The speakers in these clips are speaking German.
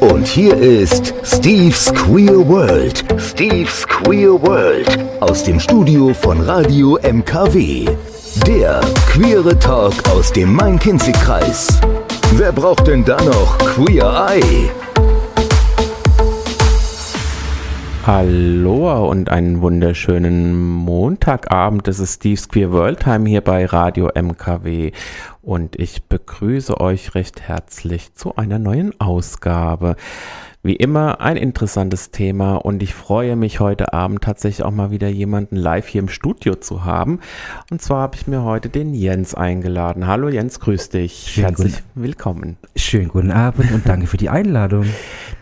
Und hier ist Steve's Queer World. Steve's Queer World. Aus dem Studio von Radio MKW. Der queere Talk aus dem Main-Kinzig-Kreis. Wer braucht denn da noch Queer Eye? Hallo und einen wunderschönen Montagabend. Das ist Steve's Queer World Time hier bei Radio MKW und ich begrüße euch recht herzlich zu einer neuen Ausgabe. Wie immer ein interessantes Thema und ich freue mich heute Abend tatsächlich auch mal wieder jemanden live hier im Studio zu haben. Und zwar habe ich mir heute den Jens eingeladen. Hallo Jens, grüß dich. Schönen Herzlich guten- willkommen. Schönen guten Abend und danke für die Einladung.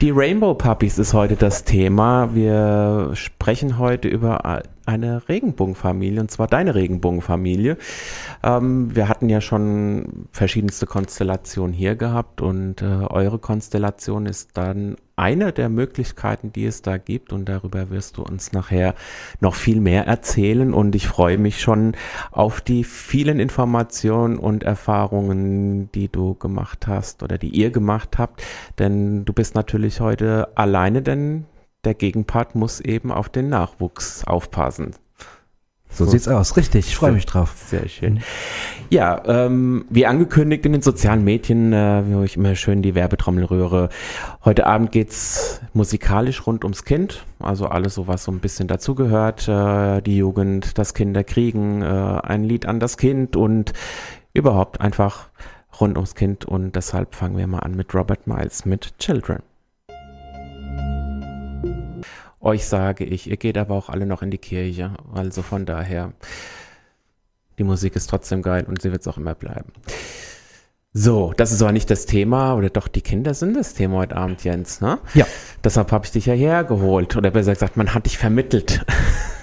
Die Rainbow Puppies ist heute das Thema. Wir sprechen heute über eine Regenbogenfamilie und zwar deine Regenbogenfamilie. Ähm, wir hatten ja schon verschiedenste Konstellationen hier gehabt und äh, eure Konstellation ist dann eine der Möglichkeiten, die es da gibt und darüber wirst du uns nachher noch viel mehr erzählen und ich freue mich schon auf die vielen Informationen und Erfahrungen, die du gemacht hast oder die ihr gemacht habt, denn du bist natürlich heute alleine, denn der Gegenpart muss eben auf den Nachwuchs aufpassen. So, sieht's aus, richtig. Ich freue mich drauf. Sehr schön. Ja, ähm, wie angekündigt in den sozialen Medien, äh, wo ich immer schön die Werbetrommel rühre. Heute Abend geht's musikalisch rund ums Kind, also alles so, was so ein bisschen dazugehört. Äh, die Jugend, das Kinderkriegen, äh, ein Lied an das Kind und überhaupt einfach rund ums Kind. Und deshalb fangen wir mal an mit Robert Miles mit Children. Euch sage ich, ihr geht aber auch alle noch in die Kirche. Also von daher, die Musik ist trotzdem geil und sie wird es auch immer bleiben. So, das ist aber nicht das Thema, oder doch, die Kinder sind das Thema heute Abend, Jens, ne? Ja. Deshalb habe ich dich ja hergeholt. Oder besser gesagt, man hat dich vermittelt.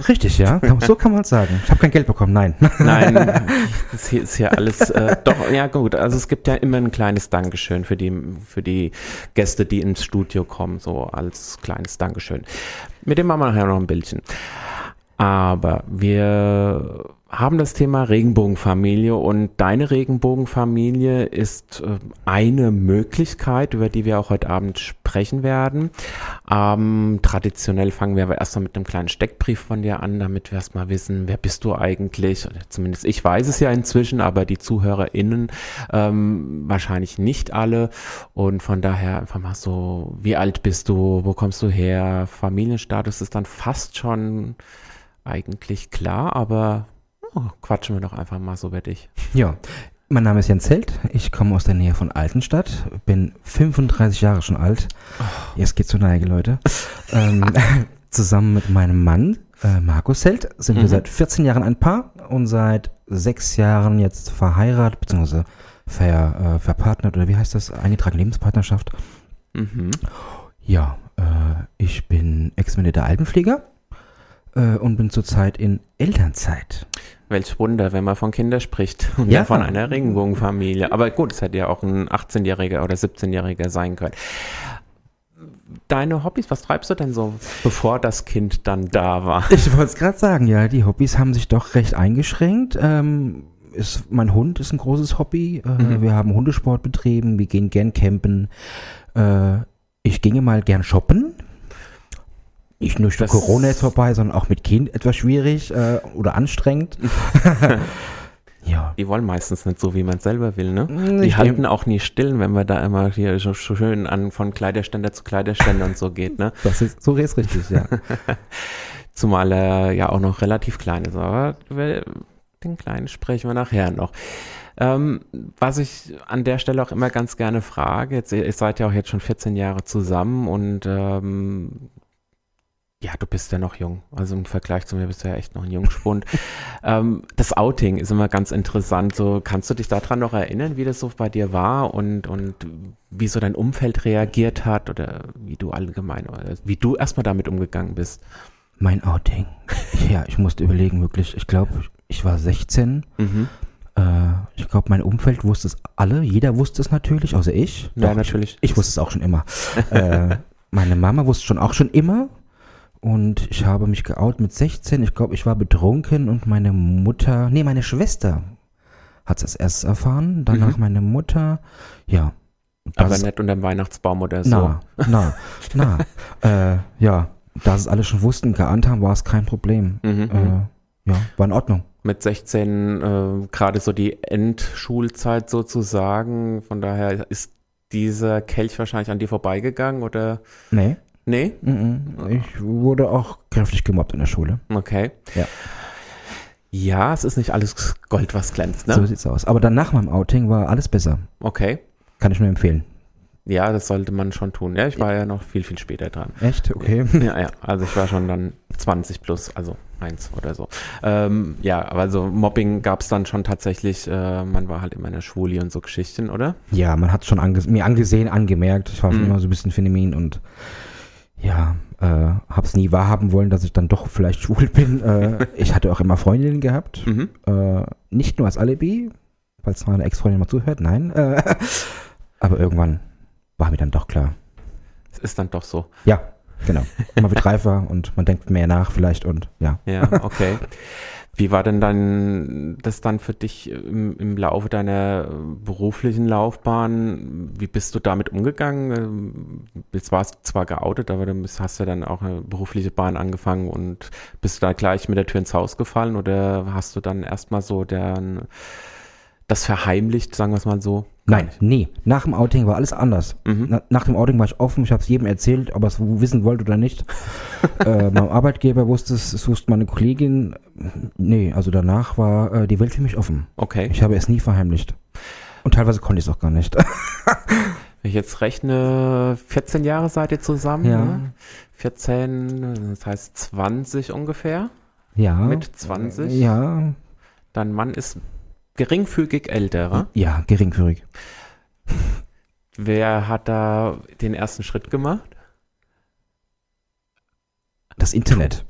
Richtig, ja. So kann man es sagen. Ich habe kein Geld bekommen, nein. Nein, das hier ist ja alles, äh, doch, ja gut, also es gibt ja immer ein kleines Dankeschön für die, für die Gäste, die ins Studio kommen, so als kleines Dankeschön. Mit dem machen wir nachher noch ein Bildchen. Aber wir haben das Thema Regenbogenfamilie und deine Regenbogenfamilie ist äh, eine Möglichkeit, über die wir auch heute Abend sprechen werden. Ähm, traditionell fangen wir aber erstmal mit einem kleinen Steckbrief von dir an, damit wir erstmal wissen, wer bist du eigentlich? Oder zumindest ich weiß es ja inzwischen, aber die ZuhörerInnen ähm, wahrscheinlich nicht alle. Und von daher einfach mal so, wie alt bist du? Wo kommst du her? Familienstatus ist dann fast schon eigentlich klar, aber oh, quatschen wir doch einfach mal so über dich. Ja. Mein Name ist Jens Held. Ich komme aus der Nähe von Altenstadt. Bin 35 Jahre schon alt. Jetzt geht's zur Neige, Leute. ähm, zusammen mit meinem Mann, äh, Markus Held, sind wir Mhm. seit 14 Jahren ein Paar und seit sechs Jahren jetzt verheiratet, beziehungsweise ver, äh, verpartnert, oder wie heißt das? Eingetragene Lebenspartnerschaft. Mhm. Ja, äh, ich bin examinierter Altenpfleger äh, und bin zurzeit in Elternzeit. Welch Wunder, wenn man von Kindern spricht und Ja. von einer Regenbogenfamilie. Aber gut, es hätte ja auch ein 18-Jähriger oder 17-Jähriger sein können. Deine Hobbys, was treibst du denn so, bevor das Kind dann da war? Ich wollte es gerade sagen, ja, die Hobbys haben sich doch recht eingeschränkt. Ähm, ist, mein Hund ist ein großes Hobby. Äh, Mhm. Wir haben Hundesport betrieben, wir gehen gern campen. Äh, ich ginge mal gern shoppen. Nicht nur durch Corona jetzt vorbei, sondern auch mit Kind etwas schwierig äh, oder anstrengend. ja. Die wollen meistens nicht so, wie man selber will, ne? Die ich halten auch nie still, wenn man da immer hier so schön an von Kleiderständer zu Kleiderständer und so geht, ne? Das ist, so ist richtig, ja. Zumal er ja auch noch relativ klein ist. Aber den Kleinen sprechen wir nachher noch. Ähm, was ich an der Stelle auch immer ganz gerne frage, jetzt, ihr seid ja auch jetzt schon 14 Jahre zusammen und ähm, ja, du bist ja noch jung. Also im Vergleich zu mir bist du ja echt noch ein Jungspund. ähm, das Outing ist immer ganz interessant. So, kannst du dich daran noch erinnern, wie das so bei dir war und, und wie so dein Umfeld reagiert hat oder wie du allgemein, oder wie du erstmal damit umgegangen bist? Mein Outing. Ja, ich musste überlegen, wirklich. Ich glaube, ich war 16. Mhm. Äh, ich glaube, mein Umfeld wusste es alle. Jeder wusste es natürlich, außer ich. Ja, Doch, natürlich. Ich, ich wusste es auch schon immer. äh, meine Mama wusste schon auch schon immer. Und ich habe mich geoutet mit 16. Ich glaube, ich war betrunken und meine Mutter, nee, meine Schwester hat es erst erfahren. Danach Mhm. meine Mutter. Ja. Aber nicht unter dem Weihnachtsbaum oder so. Na, na, na. äh, ja, da sie es alle schon wussten, geahnt haben, war es kein Problem. Mhm, mhm. Äh, ja, war in Ordnung. Mit 16 äh, gerade so die Endschulzeit sozusagen. Von daher ist dieser Kelch wahrscheinlich an dir vorbeigegangen oder? Nee, Nee? mhm. ich wurde auch kräftig gemobbt in der Schule. Okay. Ja. Ja, es ist nicht alles Gold, was glänzt, ne? So sieht's aus. Aber dann nach meinem Outing war alles besser. Okay. Kann ich nur empfehlen. Ja, das sollte man schon tun. Ja, ich war ja noch viel, viel später dran. Echt? Okay. Ja, ja, also ich war schon dann 20 plus, also eins oder so. Ähm, ja, aber also Mobbing gab es dann schon tatsächlich, äh, man war halt immer in der Schwuli und so Geschichten, oder? Ja, man hat schon ange mir angesehen, angemerkt. Ich war schon Mhm. immer so ein bisschen feminin und ja, äh, hab's nie wahrhaben wollen, dass ich dann doch vielleicht schwul bin. Äh, ich hatte auch immer Freundinnen gehabt. Mhm. Äh, nicht nur als Alibi, falls meine Ex-Freundin mal zuhört, nein. Äh, aber irgendwann war mir dann doch klar. Es ist dann doch so. Ja, genau. Man wird reifer und man denkt mehr nach vielleicht und ja. Ja, okay. Wie war denn dann das dann für dich im, im Laufe deiner beruflichen Laufbahn? Wie bist du damit umgegangen? Ähm, Jetzt warst du zwar geoutet, aber du hast ja dann auch eine berufliche Bahn angefangen und bist du da gleich mit der Tür ins Haus gefallen oder hast du dann erstmal so deren, das verheimlicht, sagen wir es mal so? Nein, nie. Nach dem Outing war alles anders. Mhm. Na, nach dem Outing war ich offen, ich habe es jedem erzählt, ob er es wissen wollte oder nicht. äh, meinem Arbeitgeber wusste es, es wusste meine Kollegin. Nee, also danach war äh, die Welt für mich offen. Okay. Ich habe es nie verheimlicht. Und teilweise konnte ich es auch gar nicht. Wenn ich jetzt rechne, 14 Jahre seid ihr zusammen, Ja. ne? 14, das heißt 20 ungefähr. ja. Mit 20? Ja. Dein Mann ist geringfügig älter. Ja, geringfügig. Wer hat da den ersten Schritt gemacht? Das Internet.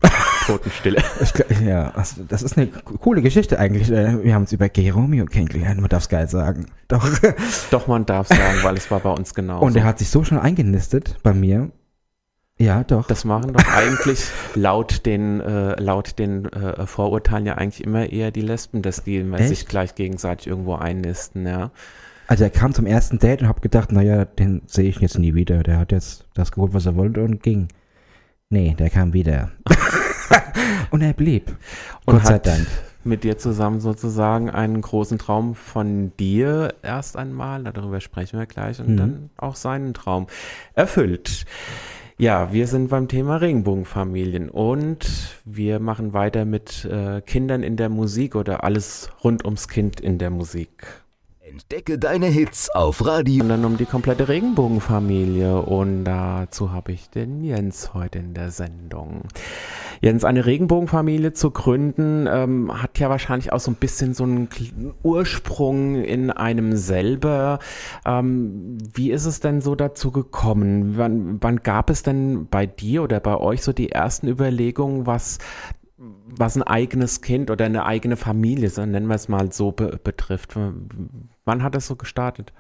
Totenstille. Ja, also, das ist eine co- coole Geschichte eigentlich. Äh, Wir haben uns über Geromeo kennengelernt, man darf es geil sagen. Doch. Doch, man darf sagen, weil es war bei uns genauso. Und er hat sich so schon eingenistet bei mir. Ja, doch. das machen doch eigentlich laut den, äh, laut den äh, Vorurteilen ja eigentlich immer eher die Lesben, dass die sich gleich gegenseitig irgendwo einnisten, ja. Also er kam zum ersten Date und hab gedacht, naja, den sehe ich jetzt nie wieder. Der hat jetzt das geholt, was er wollte und ging. Nee, der kam wieder. und er blieb. Und Gott sei hat Dank. mit dir zusammen sozusagen einen großen Traum von dir erst einmal, darüber sprechen wir gleich, und Mhm. dann auch seinen Traum erfüllt. Ja, wir sind beim Thema Regenbogenfamilien und wir machen weiter mit äh, Kindern in der Musik oder alles rund ums Kind in der Musik. Entdecke deine Hits auf Radio. Und dann um die komplette Regenbogenfamilie. Und dazu habe ich den Jens heute in der Sendung. Jens, eine Regenbogenfamilie zu gründen, ähm, hat ja wahrscheinlich auch so ein bisschen so einen Ursprung in einem selber. Ähm, wie ist es denn so dazu gekommen? Wann, wann gab es denn bei dir oder bei euch so die ersten Überlegungen, was was ein eigenes Kind oder eine eigene Familie, so nennen wir es mal so, be betrifft. Wann hat das so gestartet?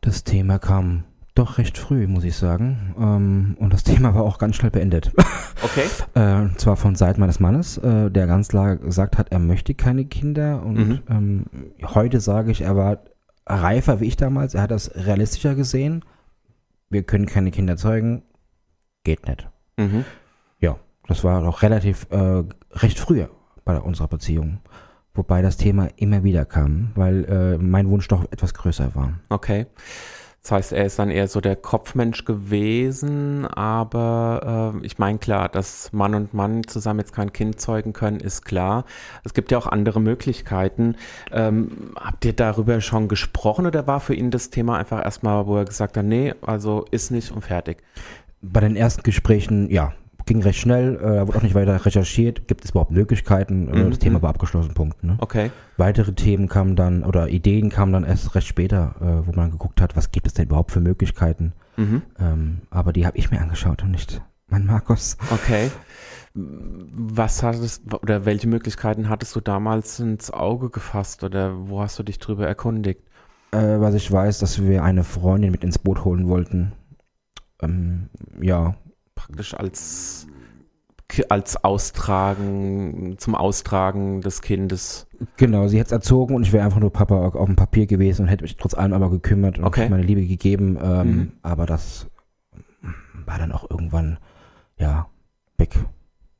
Das Thema kam doch recht früh, muss ich sagen. Ähm, und das Thema war auch ganz schnell beendet. Okay. Äh, und zwar von Seiten meines Mannes, äh, der ganz klar gesagt hat, er möchte keine Kinder. Und Mhm. ähm, heute sage ich, er war reifer wie ich damals. Er hat das realistischer gesehen. Wir können keine Kinder zeugen. Geht nicht. Mhm. Das war auch relativ äh, recht früh bei unserer Beziehung. Wobei das Thema immer wieder kam, weil äh, mein Wunsch doch etwas größer war. Okay. Das heißt, er ist dann eher so der Kopfmensch gewesen, aber äh, ich meine klar, dass Mann und Mann zusammen jetzt kein Kind zeugen können, ist klar. Es gibt ja auch andere Möglichkeiten. Ähm, habt ihr darüber schon gesprochen oder war für ihn das Thema einfach erstmal, wo er gesagt hat, nee, also ist nicht und fertig? Bei den ersten Gesprächen, ja, ging recht schnell, äh, wurde auch nicht weiter recherchiert. Gibt es überhaupt Möglichkeiten? Äh, Mhm. Das Thema war abgeschlossen, Punkt. Ne? Okay. Weitere Themen kamen dann, oder Ideen kamen dann erst recht später, äh, wo man geguckt hat, was gibt es denn überhaupt für Möglichkeiten. Mhm. Ähm, aber die habe ich mir angeschaut und nicht mein Markus. Okay. Was hattest oder welche Möglichkeiten hattest du damals ins Auge gefasst oder wo hast du dich drüber erkundigt? Äh, was ich weiß, dass wir eine Freundin mit ins Boot holen wollten. Ähm, ja, Praktisch als als Austragen, zum Austragen des Kindes. Genau, sie hätte es erzogen und ich wäre einfach nur Papa auf dem Papier gewesen und hätte mich trotz allem aber gekümmert und Okay. meine Liebe gegeben. Ähm, Mhm. Aber das war dann auch irgendwann, ja, weg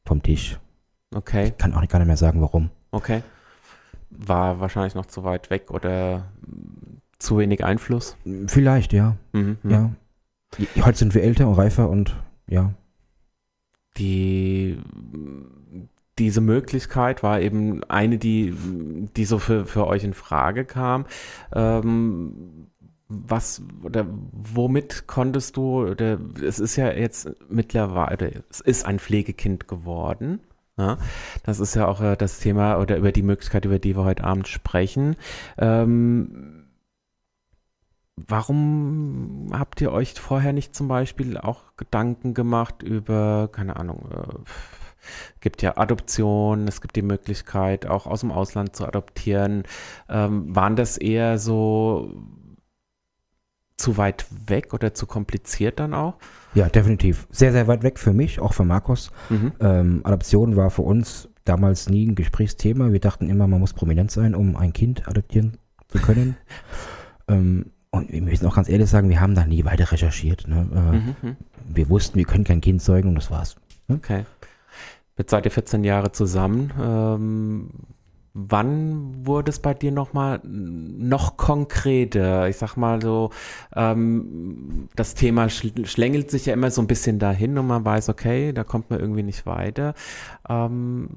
vom Tisch. Okay, Kann auch gar nicht mehr sagen, warum. okay. War wahrscheinlich noch zu weit weg oder zu wenig Einfluss. Vielleicht, ja. Mhm. ja. Heute sind wir älter und reifer und ja. die diese Möglichkeit war eben eine, die, die so für, für euch in Frage kam. Ähm, was oder womit konntest du, oder es ist ja jetzt mittlerweile, es ist ein Pflegekind geworden. Ja, das ist ja auch äh, das Thema oder über die Möglichkeit, über die wir heute Abend sprechen. Ähm, Warum habt ihr euch vorher nicht zum Beispiel auch Gedanken gemacht über, keine Ahnung, äh, gibt ja Adoption, es gibt die Möglichkeit auch aus dem Ausland zu adoptieren. Ähm, waren das eher so zu weit weg oder zu kompliziert dann auch? Ja, definitiv. Sehr, sehr weit weg für mich, auch für Markus. Mhm. Ähm, Adoption war für uns damals nie ein Gesprächsthema. Wir dachten immer, man muss prominent sein, um ein Kind adoptieren zu können. ähm, und wir müssen auch ganz ehrlich sagen, wir haben da nie weiter recherchiert. Ne? Äh, Mhm. mhm. Wir wussten, wir können kein Kind zeugen und das war's. Okay. Jetzt seid ihr 14 Jahre zusammen. Ähm, wann wurde es bei dir noch mal noch konkreter? Ich sag mal so, ähm, das Thema schl schlängelt sich ja immer so ein bisschen dahin und man weiß, okay, da kommt man irgendwie nicht weiter. Ähm,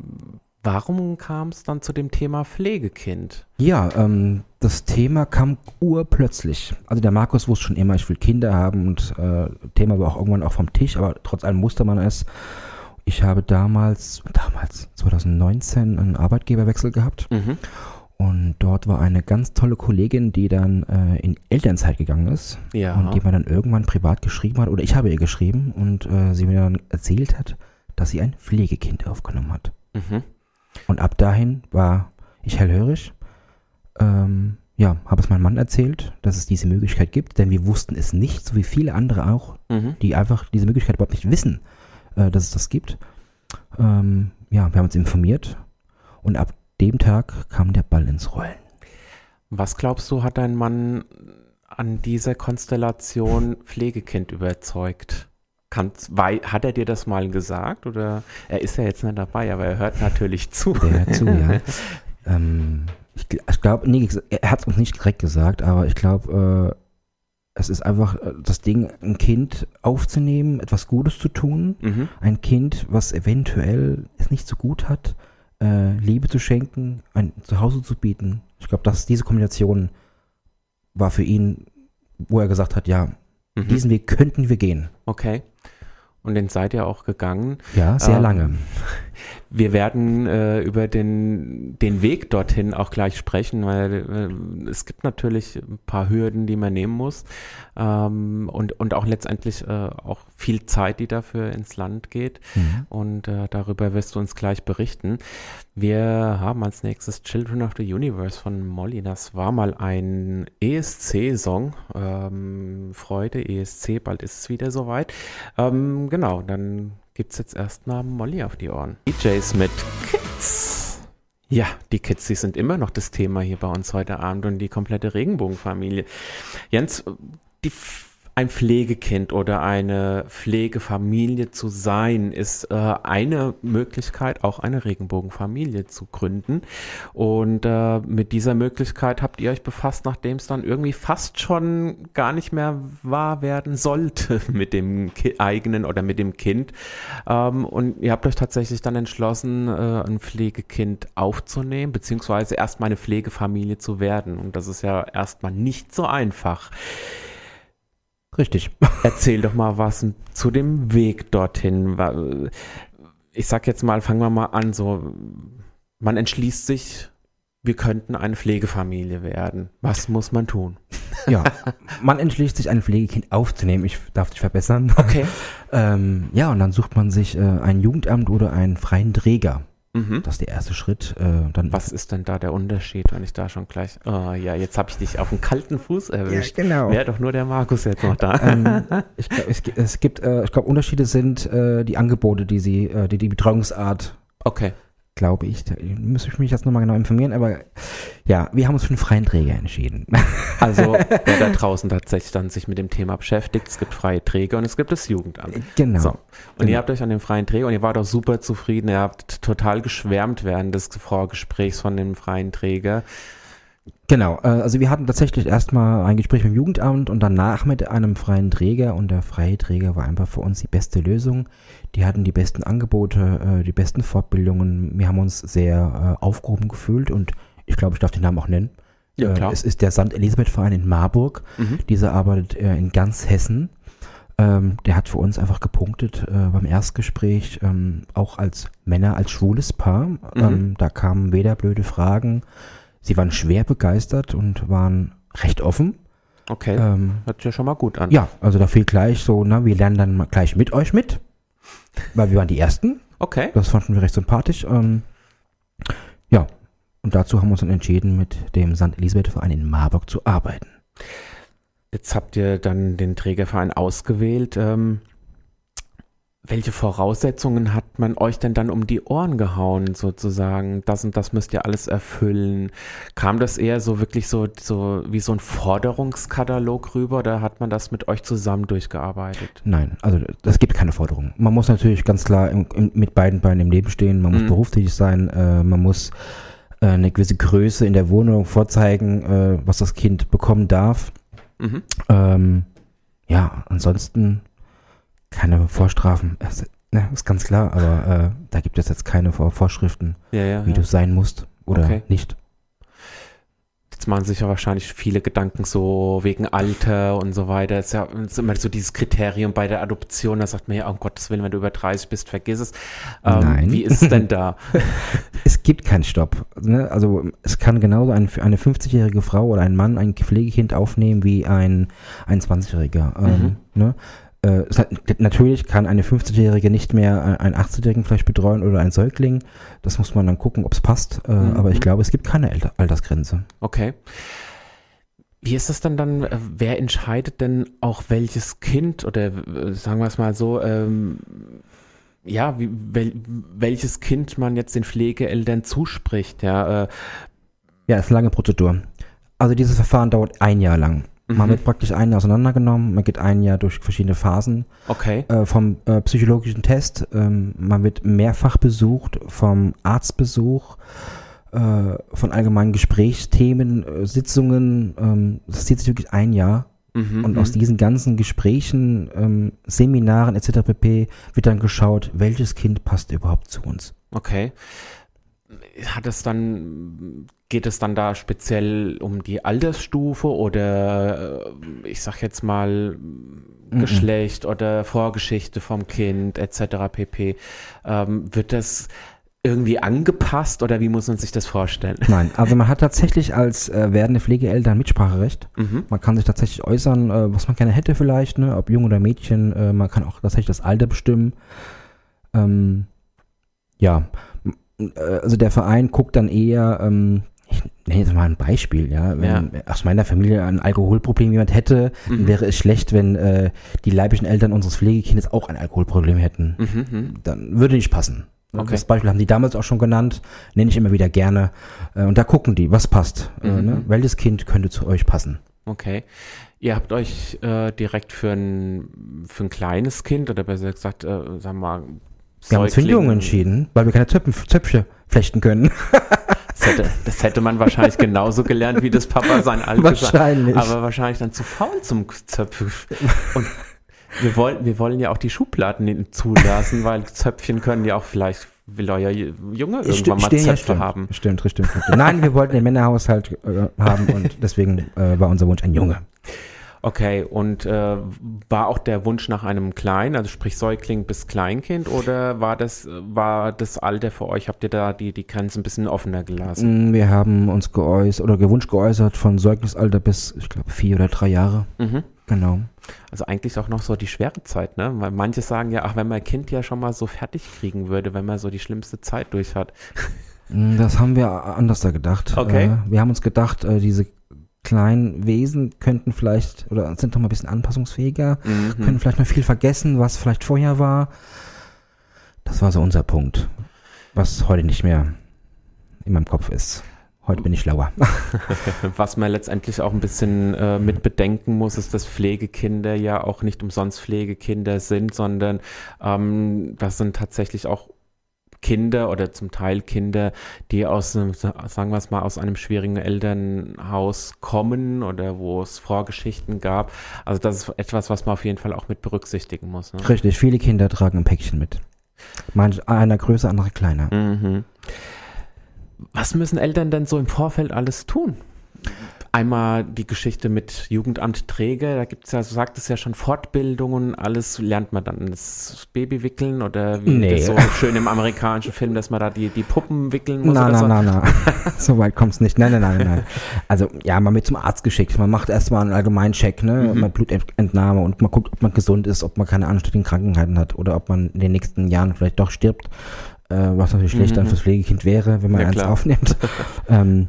warum kam es dann zu dem Thema Pflegekind? Ja, ähm, das Thema kam urplötzlich. Also der Markus wusste schon immer, ich will Kinder haben und äh, Thema war auch irgendwann auch vom Tisch, aber trotz allem musste man es. Ich habe damals, damals 2019 einen Arbeitgeberwechsel gehabt Mhm. und dort war eine ganz tolle Kollegin, die dann äh, in Elternzeit gegangen ist Ja. und die mir dann irgendwann privat geschrieben hat oder ich habe ihr geschrieben und äh, sie mir dann erzählt hat, dass sie ein Pflegekind aufgenommen hat. Mhm. Und ab dahin war ich hellhörig. Ähm, ja, habe es meinem Mann erzählt, dass es diese Möglichkeit gibt, denn wir wussten es nicht, so wie viele andere auch, Mhm. die einfach diese Möglichkeit überhaupt nicht wissen, äh, dass es das gibt. Ähm, ja, wir haben uns informiert und ab dem Tag kam der Ball ins Rollen. Was glaubst du, hat dein Mann an dieser Konstellation Pflegekind überzeugt? Kann, wei- hat er dir das mal gesagt oder er ist ja jetzt nicht dabei, aber er hört natürlich zu. Der hört zu, ja. ähm, ich ich glaube, nee, er hat es uns nicht direkt gesagt, aber ich glaube, äh, es ist einfach äh, das Ding, ein Kind aufzunehmen, etwas Gutes zu tun, Mhm. ein Kind, was eventuell es nicht so gut hat, äh, Liebe zu schenken, ein Zuhause zu bieten. Ich glaube, dass diese Kombination war für ihn, wo er gesagt hat, ja, Mhm. diesen Weg könnten wir gehen. Okay. Und den seid ihr auch gegangen. Ja, sehr Ähm, lange. Wir werden äh, über den, den Weg dorthin auch gleich sprechen, weil äh, es gibt natürlich ein paar Hürden, die man nehmen muss ähm, und, und auch letztendlich äh, auch viel Zeit, die dafür ins Land geht. Mhm. Und äh, darüber wirst du uns gleich berichten. Wir haben als nächstes Children of the Universe von Molly. Das war mal ein ESC-Song. Ähm, Freude, ESC, bald ist es wieder soweit. Ähm, genau, dann gibt es jetzt erstmal Molly auf die Ohren. DJs mit Kids. Ja, die Kids, die sind immer noch das Thema hier bei uns heute Abend und die komplette Regenbogenfamilie. Jens, die, ein Pflegekind oder eine Pflegefamilie zu sein, ist äh, eine Möglichkeit, auch eine Regenbogenfamilie zu gründen. Und äh, mit dieser Möglichkeit habt ihr euch befasst, nachdem es dann irgendwie fast schon gar nicht mehr wahr werden sollte mit dem Ki eigenen oder mit dem Kind. Ähm, und ihr habt euch tatsächlich dann entschlossen, äh, ein Pflegekind aufzunehmen, beziehungsweise erstmal eine Pflegefamilie zu werden. Und das ist ja erstmal nicht so einfach. Richtig. Erzähl doch mal was zu dem Weg dorthin. Ich sag jetzt mal, fangen wir mal an, so, man entschließt sich, wir könnten eine Pflegefamilie werden. Was muss man tun? Ja, man entschließt sich, ein Pflegekind aufzunehmen. Ich darf dich verbessern. Okay. ähm, ja, und dann sucht man sich äh, ein Jugendamt oder einen freien Träger. Mhm. Das ist der erste Schritt. Äh, dann Was ist denn da der Unterschied, wenn ich da schon gleich. Oh ja, jetzt habe ich dich auf den kalten Fuß erwischt. genau. Wäre doch nur der Markus jetzt noch da. ähm, ich glaub, es, es gibt, äh, ich glaube, Unterschiede sind äh, die Angebote, die sie, äh, die die Betreuungsart, Okay. Glaube ich, da müsste ich mich jetzt nochmal genau informieren, aber ja, wir haben uns für einen freien Träger entschieden. Also, wer da draußen tatsächlich dann sich mit dem Thema beschäftigt, es gibt freie Träger und es gibt das Jugendamt. genau. So. Und Genau. ihr habt euch an den freien Träger und ihr wart auch super zufrieden. Ihr habt total geschwärmt während des Vorgesprächs von dem freien Träger. Genau, äh, also wir hatten tatsächlich erstmal ein Gespräch mit dem Jugendamt und danach mit einem freien Träger und der freie Träger war einfach für uns die beste Lösung. Die hatten die besten Angebote, äh, die besten Fortbildungen. Wir haben uns sehr äh, aufgehoben gefühlt und ich glaube, ich darf den Namen auch nennen. Ja, klar. Es ist der St. Elisabeth Verein in Marburg. Mhm. Dieser arbeitet in ganz Hessen. Ähm, der hat für uns einfach gepunktet beim Erstgespräch, ähm, auch als Männer, als schwules Paar. Ähm, da kamen weder blöde Fragen. Sie waren schwer begeistert und waren recht offen. Okay. Ähm, Hört sich ja schon mal gut an. ja, also da fiel gleich so, na, wir lernen dann gleich mit euch mit. Weil wir waren die Ersten. Okay. Das fanden wir recht sympathisch. Ähm, ja, und dazu haben wir uns dann entschieden, mit dem St. Elisabeth Verein in Marburg zu arbeiten. Jetzt habt ihr dann den Trägerverein ausgewählt. Ähm, welche Voraussetzungen hat man euch denn dann um die Ohren gehauen, sozusagen? Das und das müsst ihr alles erfüllen. Kam das eher so wirklich so, so wie so ein Forderungskatalog rüber oder hat man das mit euch zusammen durchgearbeitet? Nein, also es gibt keine Forderung. Man muss natürlich ganz klar im, im, mit beiden Beinen im Leben stehen. Man muss Mhm. berufstätig sein. Äh, man muss äh, eine gewisse Größe in der Wohnung vorzeigen, äh, was das Kind bekommen darf. Mhm. Ähm, ja, ansonsten keine Vorstrafen. Das, ne, ist ganz klar, aber äh, da gibt es jetzt keine Vor Vorschriften, Ja, ja. wie ja. du sein musst oder Okay. nicht. Jetzt machen sich ja wahrscheinlich viele Gedanken so wegen Alter und so weiter. Es ist ja ist immer so dieses Kriterium bei der Adoption. Da sagt man ja, oh, um Gottes Willen, wenn du über 30 bist, vergiss es. Ähm, Nein. Wie ist es denn da? Es gibt keinen Stopp. Ne? Also es kann genauso ein, eine 50-jährige Frau oder ein Mann ein Pflegekind aufnehmen wie ein, ein 20-Jähriger. Mhm. Ähm, ne? Äh, hat, natürlich kann eine 50-Jährige nicht mehr einen 80-Jährigen vielleicht betreuen oder einen Säugling. Das muss man dann gucken, ob es passt. Äh, Mhm. Aber ich glaube, es gibt keine Alter Altersgrenze. Okay. Wie ist das denn dann? äh, Wer entscheidet denn auch welches Kind oder sagen wir es mal so, ähm, ja, wie, wel, welches Kind man jetzt den Pflegeeltern zuspricht? Ja, äh, Ja, ist eine lange Prozedur. Also dieses Verfahren dauert ein Jahr lang. Man Mhm. wird praktisch ein Jahr auseinandergenommen, man geht ein Jahr durch verschiedene Phasen. okay. äh, vom äh, psychologischen Test. Ähm, man wird mehrfach besucht, vom Arztbesuch, äh, von allgemeinen Gesprächsthemen, äh, Sitzungen. Ähm, das zieht sich wirklich ein Jahr. Mhm, Und aus mhm. diesen ganzen Gesprächen, ähm, Seminaren etc. pp. wird dann geschaut, welches Kind passt überhaupt zu uns. Okay. Hat es dann, geht es dann da speziell um die Altersstufe oder äh, ich sag jetzt mal Geschlecht oder Vorgeschichte vom Kind etc. pp. Ähm, wird das irgendwie angepasst oder wie muss man sich das vorstellen? Nein, also man hat tatsächlich als äh, werdende Pflegeeltern Mitspracherecht. Mhm. Man kann sich tatsächlich äußern, äh, was man gerne hätte vielleicht, ne? ob Jung oder Mädchen. Äh, man kann auch tatsächlich das Alter bestimmen. Ähm, ja, äh, also der Verein guckt dann eher, ähm, nenne jetzt mal ein Beispiel, ja, wenn aus meiner Familie ein Alkoholproblem jemand hätte, dann Mhm. wäre es schlecht, wenn äh, die leiblichen Eltern unseres Pflegekindes auch ein Alkoholproblem hätten. Mhm, mhm. Dann würde nicht passen. Okay. Das Beispiel haben die damals auch schon genannt, nenne ich immer wieder gerne. Äh, und da gucken die, was passt. Äh, Mhm. ne? Welches Kind könnte zu euch passen? Okay. Ihr habt euch äh, direkt für ein, für ein kleines Kind oder besser gesagt, äh, sagen wir mal, Wir haben uns für Jungen entschieden, weil wir keine Zöpfen, Zöpfe flechten können. Das hätte, das hätte man wahrscheinlich genauso gelernt, wie das Papa sein Alter Wahrscheinlich. Aber wahrscheinlich dann zu faul zum Zöpfen. Und wir wollen, wir wollen ja auch die Schubladen zulassen, weil Zöpfchen können ja auch vielleicht, will euer Junge irgendwann mal Stehen ja, Zöpfe stimmt. haben. Stimmt, stimmt, stimmt. Nein, wir wollten den Männerhaushalt äh, haben und deswegen äh, war unser Wunsch ein Junge. Okay, und äh, war auch der Wunsch nach einem Kleinen, also sprich Säugling bis Kleinkind, oder war das, war das Alter für euch, habt ihr da die, die Grenzen ein bisschen offener gelassen? Mm, Wir haben uns geäußert oder Gewunsch geäußert von Säuglingsalter bis, ich glaube, vier oder drei Jahre. Mhm. Genau. also eigentlich auch noch so die schwere Zeit, ne? Weil manche sagen ja, ach, wenn mein Kind ja schon mal so fertig kriegen würde, wenn man so die schlimmste Zeit durch hat. Mm, Das haben wir anders da gedacht. Okay. Äh, wir haben uns gedacht, äh, diese kleinen Wesen könnten vielleicht oder sind noch mal ein bisschen anpassungsfähiger, Mhm. können vielleicht noch viel vergessen, was vielleicht vorher war. Das war so unser Punkt, was heute nicht mehr in meinem Kopf ist. Heute bin ich schlauer. Was man letztendlich auch ein bisschen äh, mit bedenken muss, ist, dass Pflegekinder ja auch nicht umsonst Pflegekinder sind, sondern ähm, das sind tatsächlich auch Kinder oder zum Teil Kinder, die aus einem, sagen wir es mal, aus einem schwierigen Elternhaus kommen oder wo es Vorgeschichten gab. Also das ist etwas, was man auf jeden Fall auch mit berücksichtigen muss. Ne? Richtig, viele Kinder tragen ein Päckchen mit. Manch, einer größer, andere kleiner. Mhm. Was müssen Eltern denn so im Vorfeld alles tun? Einmal die Geschichte mit Jugendamt Träger, da gibt es ja, so sagt es ja schon, Fortbildungen, alles lernt man dann das Baby wickeln oder wie Nee. das so schön im amerikanischen Film, dass man da die, die Puppen wickeln muss Nein, oder nein, so. nein, nein. so weit kommt es nicht. Nein, nein, nein, nein. Also, ja, man wird zum Arzt geschickt. Man macht erstmal einen Allgemeincheck, ne? Mhm. Man Blutentnahme und man guckt, ob man gesund ist, ob man keine ansteckenden Krankheiten hat oder ob man in den nächsten Jahren vielleicht doch stirbt. Äh, was natürlich schlecht dann Mhm. fürs Pflegekind wäre, wenn man Ja, eins klar. aufnimmt. ähm,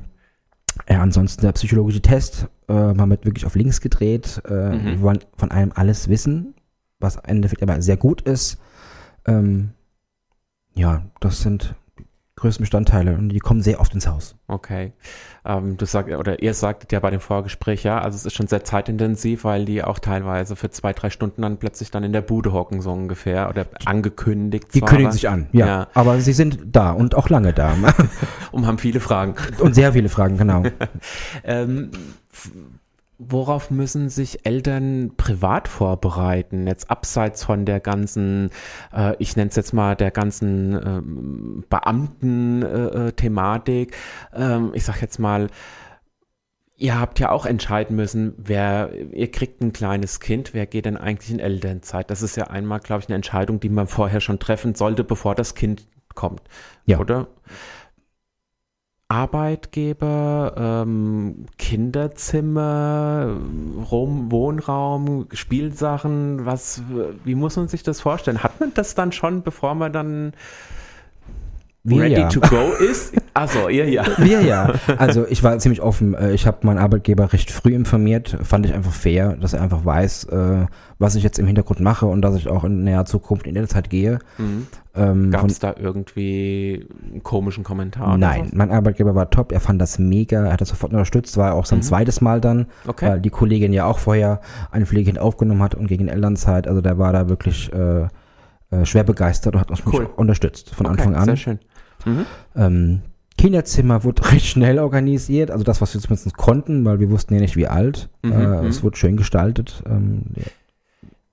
ja, ansonsten der psychologische Test. Äh, man wird wirklich auf links gedreht. Äh, Mhm. Wir wollen von allem alles wissen, was im Endeffekt aber sehr gut ist. Ähm, ja, das sind größten Bestandteile und die kommen sehr oft ins Haus. Okay. Ähm, du sagst, oder ihr sagtet ja bei dem Vorgespräch, ja, also es ist schon sehr zeitintensiv, weil die auch teilweise für zwei, drei Stunden dann plötzlich dann in der Bude hocken, so ungefähr, oder angekündigt. Die kündigen sich an, ja, Ja. Aber sie sind da und auch lange da. Und haben viele Fragen. und sehr viele Fragen, genau. Ähm, worauf müssen sich Eltern privat vorbereiten? Jetzt abseits von der ganzen, äh, ich nenne es jetzt mal der ganzen ähm, Beamten-Thematik. ähm, ich sag jetzt mal, Ihr habt ja auch entscheiden müssen, wer, ihr kriegt ein kleines Kind, wer geht denn eigentlich in Elternzeit? Das ist ja einmal, glaube ich, eine Entscheidung, die man vorher schon treffen sollte, bevor das Kind kommt. Ja. Oder? Arbeitgeber, ähm, Kinderzimmer, Rom, Wohnraum, Spielsachen, was, wie muss man sich das vorstellen? Hat man das dann schon, bevor man dann Wir ready ja. to go ist? Achso, ihr ja. Wir ja. Also ich war ziemlich offen. Äh, Ich habe meinen Arbeitgeber recht früh informiert. Fand ich einfach fair, dass er einfach weiß, äh, was ich jetzt im Hintergrund mache und dass ich auch in näher Zukunft in der Zeit gehe. Mhm. Ähm, Gab es da irgendwie einen komischen Kommentar? Nein, mein Arbeitgeber war top. Er fand das mega. Er hat das sofort unterstützt. War auch sein Mhm. zweites Mal dann? Okay. weil die Kollegin ja auch vorher ein Pflegekind aufgenommen hat und gegen Elternzeit. Also der war da wirklich äh, äh, schwer begeistert und hat uns Cool. unterstützt von okay, Anfang an. Sehr schön. Mhm. Ähm, Kinderzimmer wurde recht schnell organisiert, also das, was wir zumindest konnten, weil wir wussten ja nicht, wie alt. Mhm, äh, mhm. es wurde schön gestaltet. Ähm, ja.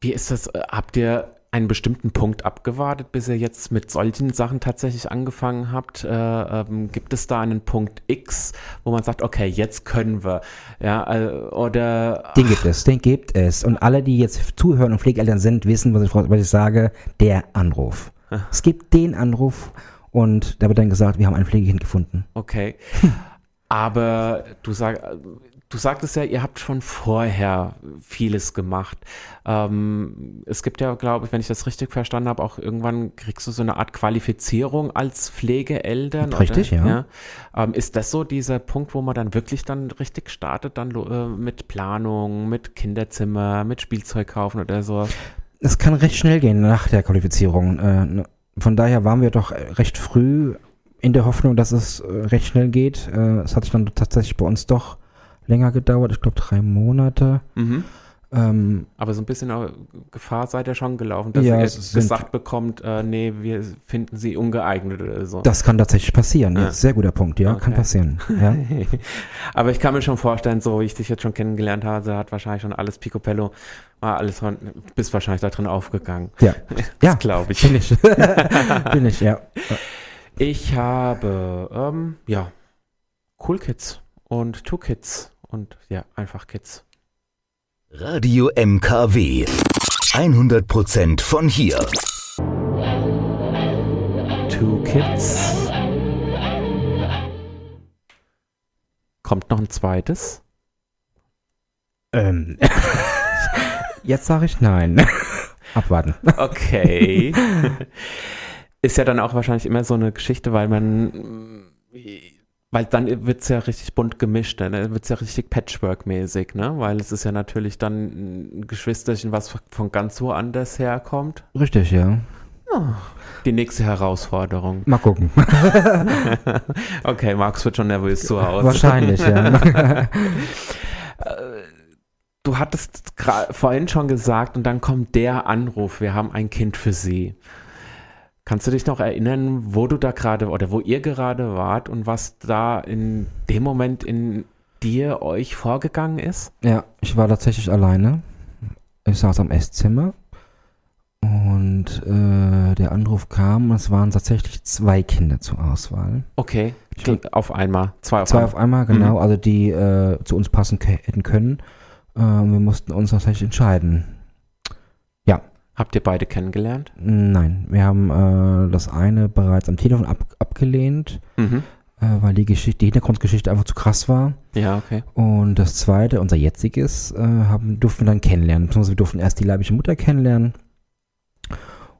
Wie ist das? äh, Habt ihr einen bestimmten Punkt abgewartet, bis ihr jetzt mit solchen Sachen tatsächlich angefangen habt? Äh, ähm, gibt es da einen Punkt X, wo man sagt, okay, jetzt können wir? Ja, äh, oder Den gibt es, den gibt es. Und alle, die jetzt zuhören und Pflegeeltern sind, wissen, was ich, was ich sage, der Anruf. Es gibt den Anruf und da wird dann gesagt, wir haben ein Pflegekind gefunden. Okay. Aber du, sag, du sagtest ja, ihr habt schon vorher vieles gemacht. Ähm, es gibt ja, glaube ich, wenn ich das richtig verstanden habe, auch irgendwann kriegst du so eine Art Qualifizierung als Pflegeeltern. Richtig, oder? ja. Ähm, ist das so dieser Punkt, wo man dann wirklich dann richtig startet, dann äh, mit Planung, mit Kinderzimmer, mit Spielzeug kaufen oder so? Es kann recht schnell gehen nach der Qualifizierung. Äh, ne- von daher waren wir doch recht früh in der Hoffnung, dass es äh, recht schnell geht. Äh, es hat sich dann tatsächlich bei uns doch länger gedauert, ich glaube drei Monate. Mhm. Ähm, Aber so ein bisschen auch Gefahr seid ihr schon gelaufen, dass Ja, ihr sind- gesagt bekommt, äh, nee, wir finden sie ungeeignet oder so. das kann tatsächlich passieren. Ja. Sehr guter Punkt, ja, kann Okay. passieren. Ja. Aber ich kann mir schon vorstellen, so wie ich dich jetzt schon kennengelernt habe, hat wahrscheinlich schon alles Picobello, war alles von, bist wahrscheinlich da drin aufgegangen. Ja, ja glaube ich. bin ich. bin ich, ja. Ich habe, ähm, ja, Cool Kids und Two Kids und ja, einfach Kids. Radio MKW. 100% von hier. Two Kids. Kommt noch ein zweites? Ähm, Jetzt sage ich nein. Abwarten. Okay. Ist ja dann auch wahrscheinlich immer so eine Geschichte, weil man, weil dann wird es ja richtig bunt gemischt, ne? dann wird es ja richtig Patchwork-mäßig, ne? Weil es ist ja natürlich dann ein Geschwisterchen, was von ganz woanders herkommt. Richtig, ja. Die nächste Herausforderung. Mal gucken. Okay, Markus wird schon nervös zu Hause. Wahrscheinlich, ja. Du hattest vorhin schon gesagt und dann kommt der Anruf, wir haben ein Kind für Sie. Kannst du dich noch erinnern, wo du da gerade oder wo ihr gerade wart und was da in dem Moment in dir, euch vorgegangen ist? Ja, ich war tatsächlich alleine. Ich saß am Esszimmer und äh, der Anruf kam und es waren tatsächlich zwei Kinder zur Auswahl. Okay, auf einmal, zwei auf Zwei einmal. auf einmal, genau, also die äh, zu uns passen hätten können. Äh, wir mussten uns tatsächlich entscheiden. Habt ihr beide kennengelernt? Nein, wir haben äh, das eine bereits am Telefon ab, abgelehnt, Mhm. äh, weil die Geschichte, die Hintergrundgeschichte einfach zu krass war. Ja, okay. Und das zweite, unser jetziges, äh, haben, durften wir dann kennenlernen. Beziehungsweise wir durften erst die leibliche Mutter kennenlernen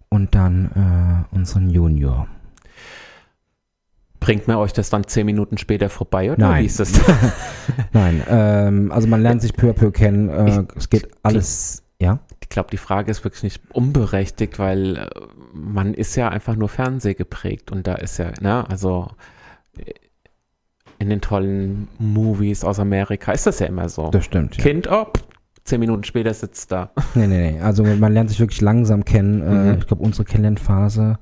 und dann äh, unseren Junior. Bringt mir euch das dann zehn Minuten später vorbei oder Nein. wie ist das? Nein, ähm, also man lernt sich peu à peu kennen. Äh, es geht alles, ja. Ich glaube, die Frage ist wirklich nicht unberechtigt, weil äh, man ist ja einfach nur Fernseh geprägt und da ist ja, ne, also äh, in den tollen Movies aus Amerika ist das ja immer so. Das stimmt. Ja. Kind, oh, pff, zehn Minuten später sitzt da. Nee, nee, nee. Also man lernt sich wirklich langsam kennen. Äh, Mhm. ich glaube, unsere Kennenlernphase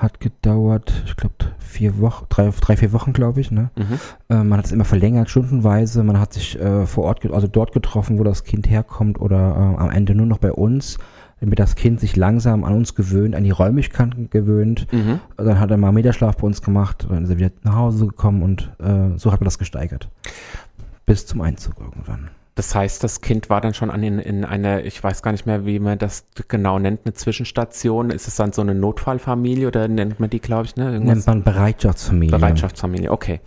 hat gedauert, ich glaube, vier Wochen, drei, drei, vier Wochen, glaube ich. Ne? Mhm. Äh, man hat es immer verlängert, stundenweise. Man hat sich äh, vor Ort, also dort getroffen, wo das Kind herkommt oder äh, am Ende nur noch bei uns, damit das Kind sich langsam an uns gewöhnt, an die Räumlichkeiten gewöhnt. Mhm. Dann hat er mal Mittagsschlaf bei uns gemacht, dann ist er wieder nach Hause gekommen und äh, so hat man das gesteigert. Bis zum Einzug irgendwann. Das heißt, das Kind war dann schon an in, in einer, ich weiß gar nicht mehr, wie man das genau nennt, eine Zwischenstation. Ist es dann so eine Notfallfamilie oder nennt man die, glaube ich, ne? Nennt man Bereitschaftsfamilie. Bereitschaftsfamilie, okay.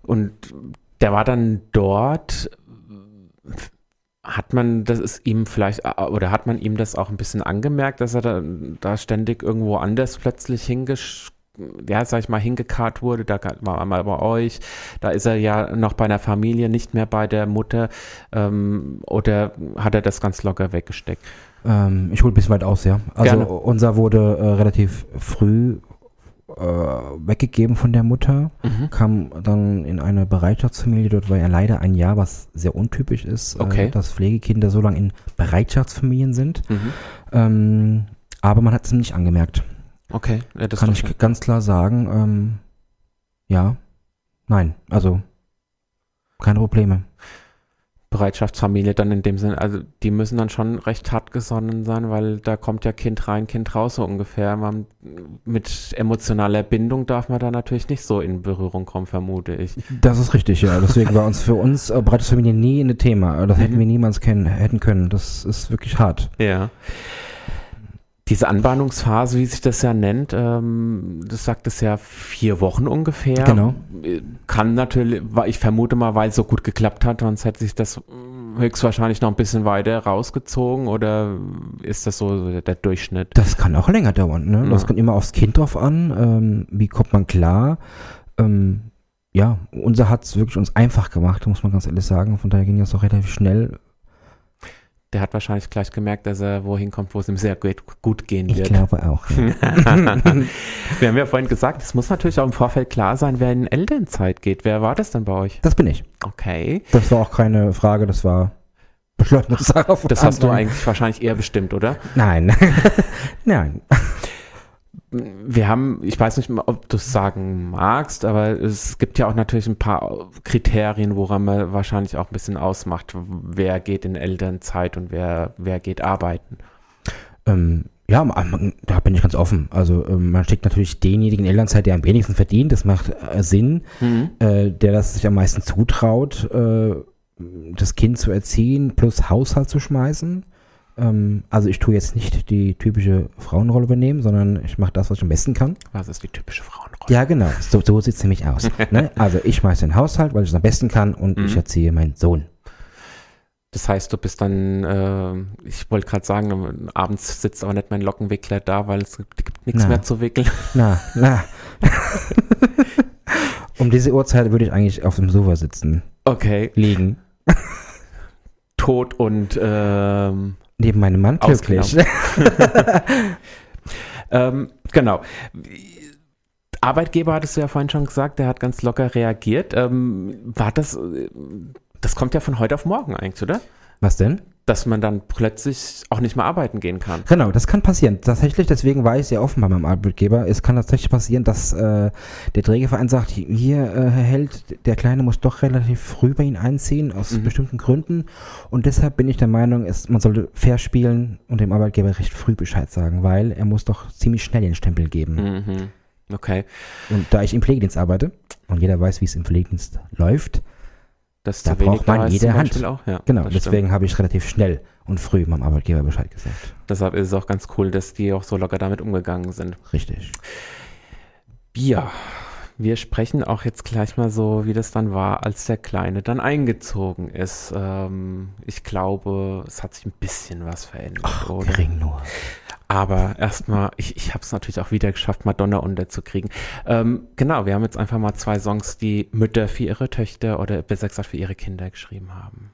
Und der war dann dort. Hat man das ist ihm vielleicht oder hat man ihm das auch ein bisschen angemerkt, dass er da, da ständig irgendwo anders plötzlich hingesch ja, sag ich mal, hingekarrt wurde, da war er mal bei euch, da ist er ja noch bei einer Familie, nicht mehr bei der Mutter, ähm, oder hat er das ganz locker weggesteckt? Ähm, ich hole ein bisschen weit aus, ja. Also Gerne. unser wurde äh, relativ früh äh, weggegeben von der Mutter, Mhm. kam dann in eine Bereitschaftsfamilie. Dort war er leider ein Jahr, was sehr untypisch ist, Okay. äh, dass Pflegekinder so lange in Bereitschaftsfamilien sind. Mhm. Ähm, aber man hat es nicht angemerkt. Okay, ja, das Kann ich ganz klar sagen. Ähm, ja, nein, also keine Probleme. Bereitschaftsfamilie dann in dem Sinne, also die müssen dann schon recht hart gesonnen sein, weil da kommt ja Kind rein, Kind raus so ungefähr. Man, mit emotionaler Bindung darf man da natürlich nicht so in Berührung kommen, vermute ich. Das ist richtig, ja. Deswegen war uns für uns äh, Bereitschaftsfamilie nie ein Thema. Das hätten Mhm. wir niemals kennen, hätten können. Das ist wirklich hart. Ja. Diese Anbahnungsphase, wie sich das ja nennt, ähm, das sagt es ja vier Wochen ungefähr. Genau. Äh, Kann natürlich, ich vermute mal, weil es so gut geklappt hat, sonst hätte sich das höchstwahrscheinlich noch ein bisschen weiter rausgezogen oder ist das so der Durchschnitt? Das kann auch länger dauern. Ne? Das Ja. kommt immer aufs Kind drauf an. Ähm, wie kommt man klar? Ähm, ja, unser hat es wirklich uns einfach gemacht, muss man ganz ehrlich sagen. Von daher ging das auch relativ schnell. Der hat wahrscheinlich gleich gemerkt, dass er wohin kommt, wo es ihm sehr gut, gut gehen Ich wird. glaube auch. Wir haben ja vorhin gesagt, es muss natürlich auch im Vorfeld klar sein, wer in Elternzeit geht. Wer war das denn bei euch? Das bin ich. Okay. Das war auch keine Frage, das war beschlossene Sache. Das hast du eigentlich wahrscheinlich eher bestimmt, oder? Nein. Nein. Wir haben, ich weiß nicht, ob du es sagen magst, aber es gibt ja auch natürlich ein paar Kriterien, woran man wahrscheinlich auch ein bisschen ausmacht, wer geht in Elternzeit und wer, wer geht arbeiten. Ähm, ja, da bin ich ganz offen. Also ähm, man steckt natürlich denjenigen in Elternzeit, der am wenigsten verdient. Das macht äh, Sinn. Äh, der das sich am meisten zutraut, äh, das Kind zu erziehen plus Haushalt zu schmeißen. Ähm, also ich tue jetzt nicht die typische Frauenrolle übernehmen, sondern ich mache das, was ich am besten kann. Was ist die typische Frauenrolle? Ja, genau. So, so sieht es nämlich aus. ne? Also ich schmeiße den Haushalt, weil ich es am besten kann und Mhm. ich erziehe meinen Sohn. Das heißt, du bist dann, äh, ich wollte gerade sagen, abends sitzt aber nicht mein Lockenwickler da, weil es gibt, gibt nichts Na. mehr zu wickeln. Na, na. um diese Uhrzeit würde ich eigentlich auf dem Sofa sitzen, Okay. liegen. Tot und ähm, Neben meinem Mann glücklich. ähm, genau. Arbeitgeber hattest du ja vorhin schon gesagt, der hat ganz locker reagiert. Ähm, war das, äh, das kommt ja von heute auf morgen eigentlich, oder? Was denn? Dass man dann plötzlich auch nicht mehr arbeiten gehen kann. Genau, das kann passieren. Tatsächlich, deswegen war ich sehr offen bei meinem Arbeitgeber. Es kann tatsächlich passieren, dass äh, der Trägerverein sagt, hier, äh, Herr Held, der Kleine muss doch relativ früh bei Ihnen einziehen, aus Mhm. bestimmten Gründen. Und deshalb bin ich der Meinung, es, man sollte fair spielen und dem Arbeitgeber recht früh Bescheid sagen, weil er muss doch ziemlich schnell den Stempel geben. Mhm. Okay. Und da ich im Pflegedienst arbeite und jeder weiß, wie es im Pflegedienst läuft, Das Da braucht man jede Hand. Auch, ja, genau, deswegen habe ich relativ schnell und früh meinem Arbeitgeber Bescheid gesagt. Deshalb ist es auch ganz cool, dass die auch so locker damit umgegangen sind. Richtig. Ja, wir sprechen auch jetzt gleich mal so, wie das dann war, als der Kleine dann eingezogen ist. Ähm, ich glaube, es hat sich ein bisschen was verändert, oder? Gering nur. Aber erstmal, ich, ich habe es natürlich auch wieder geschafft, Madonna unterzukriegen. Ähm, genau, wir haben jetzt einfach mal zwei Songs, die Mütter für ihre Töchter oder besser gesagt für ihre Kinder geschrieben haben.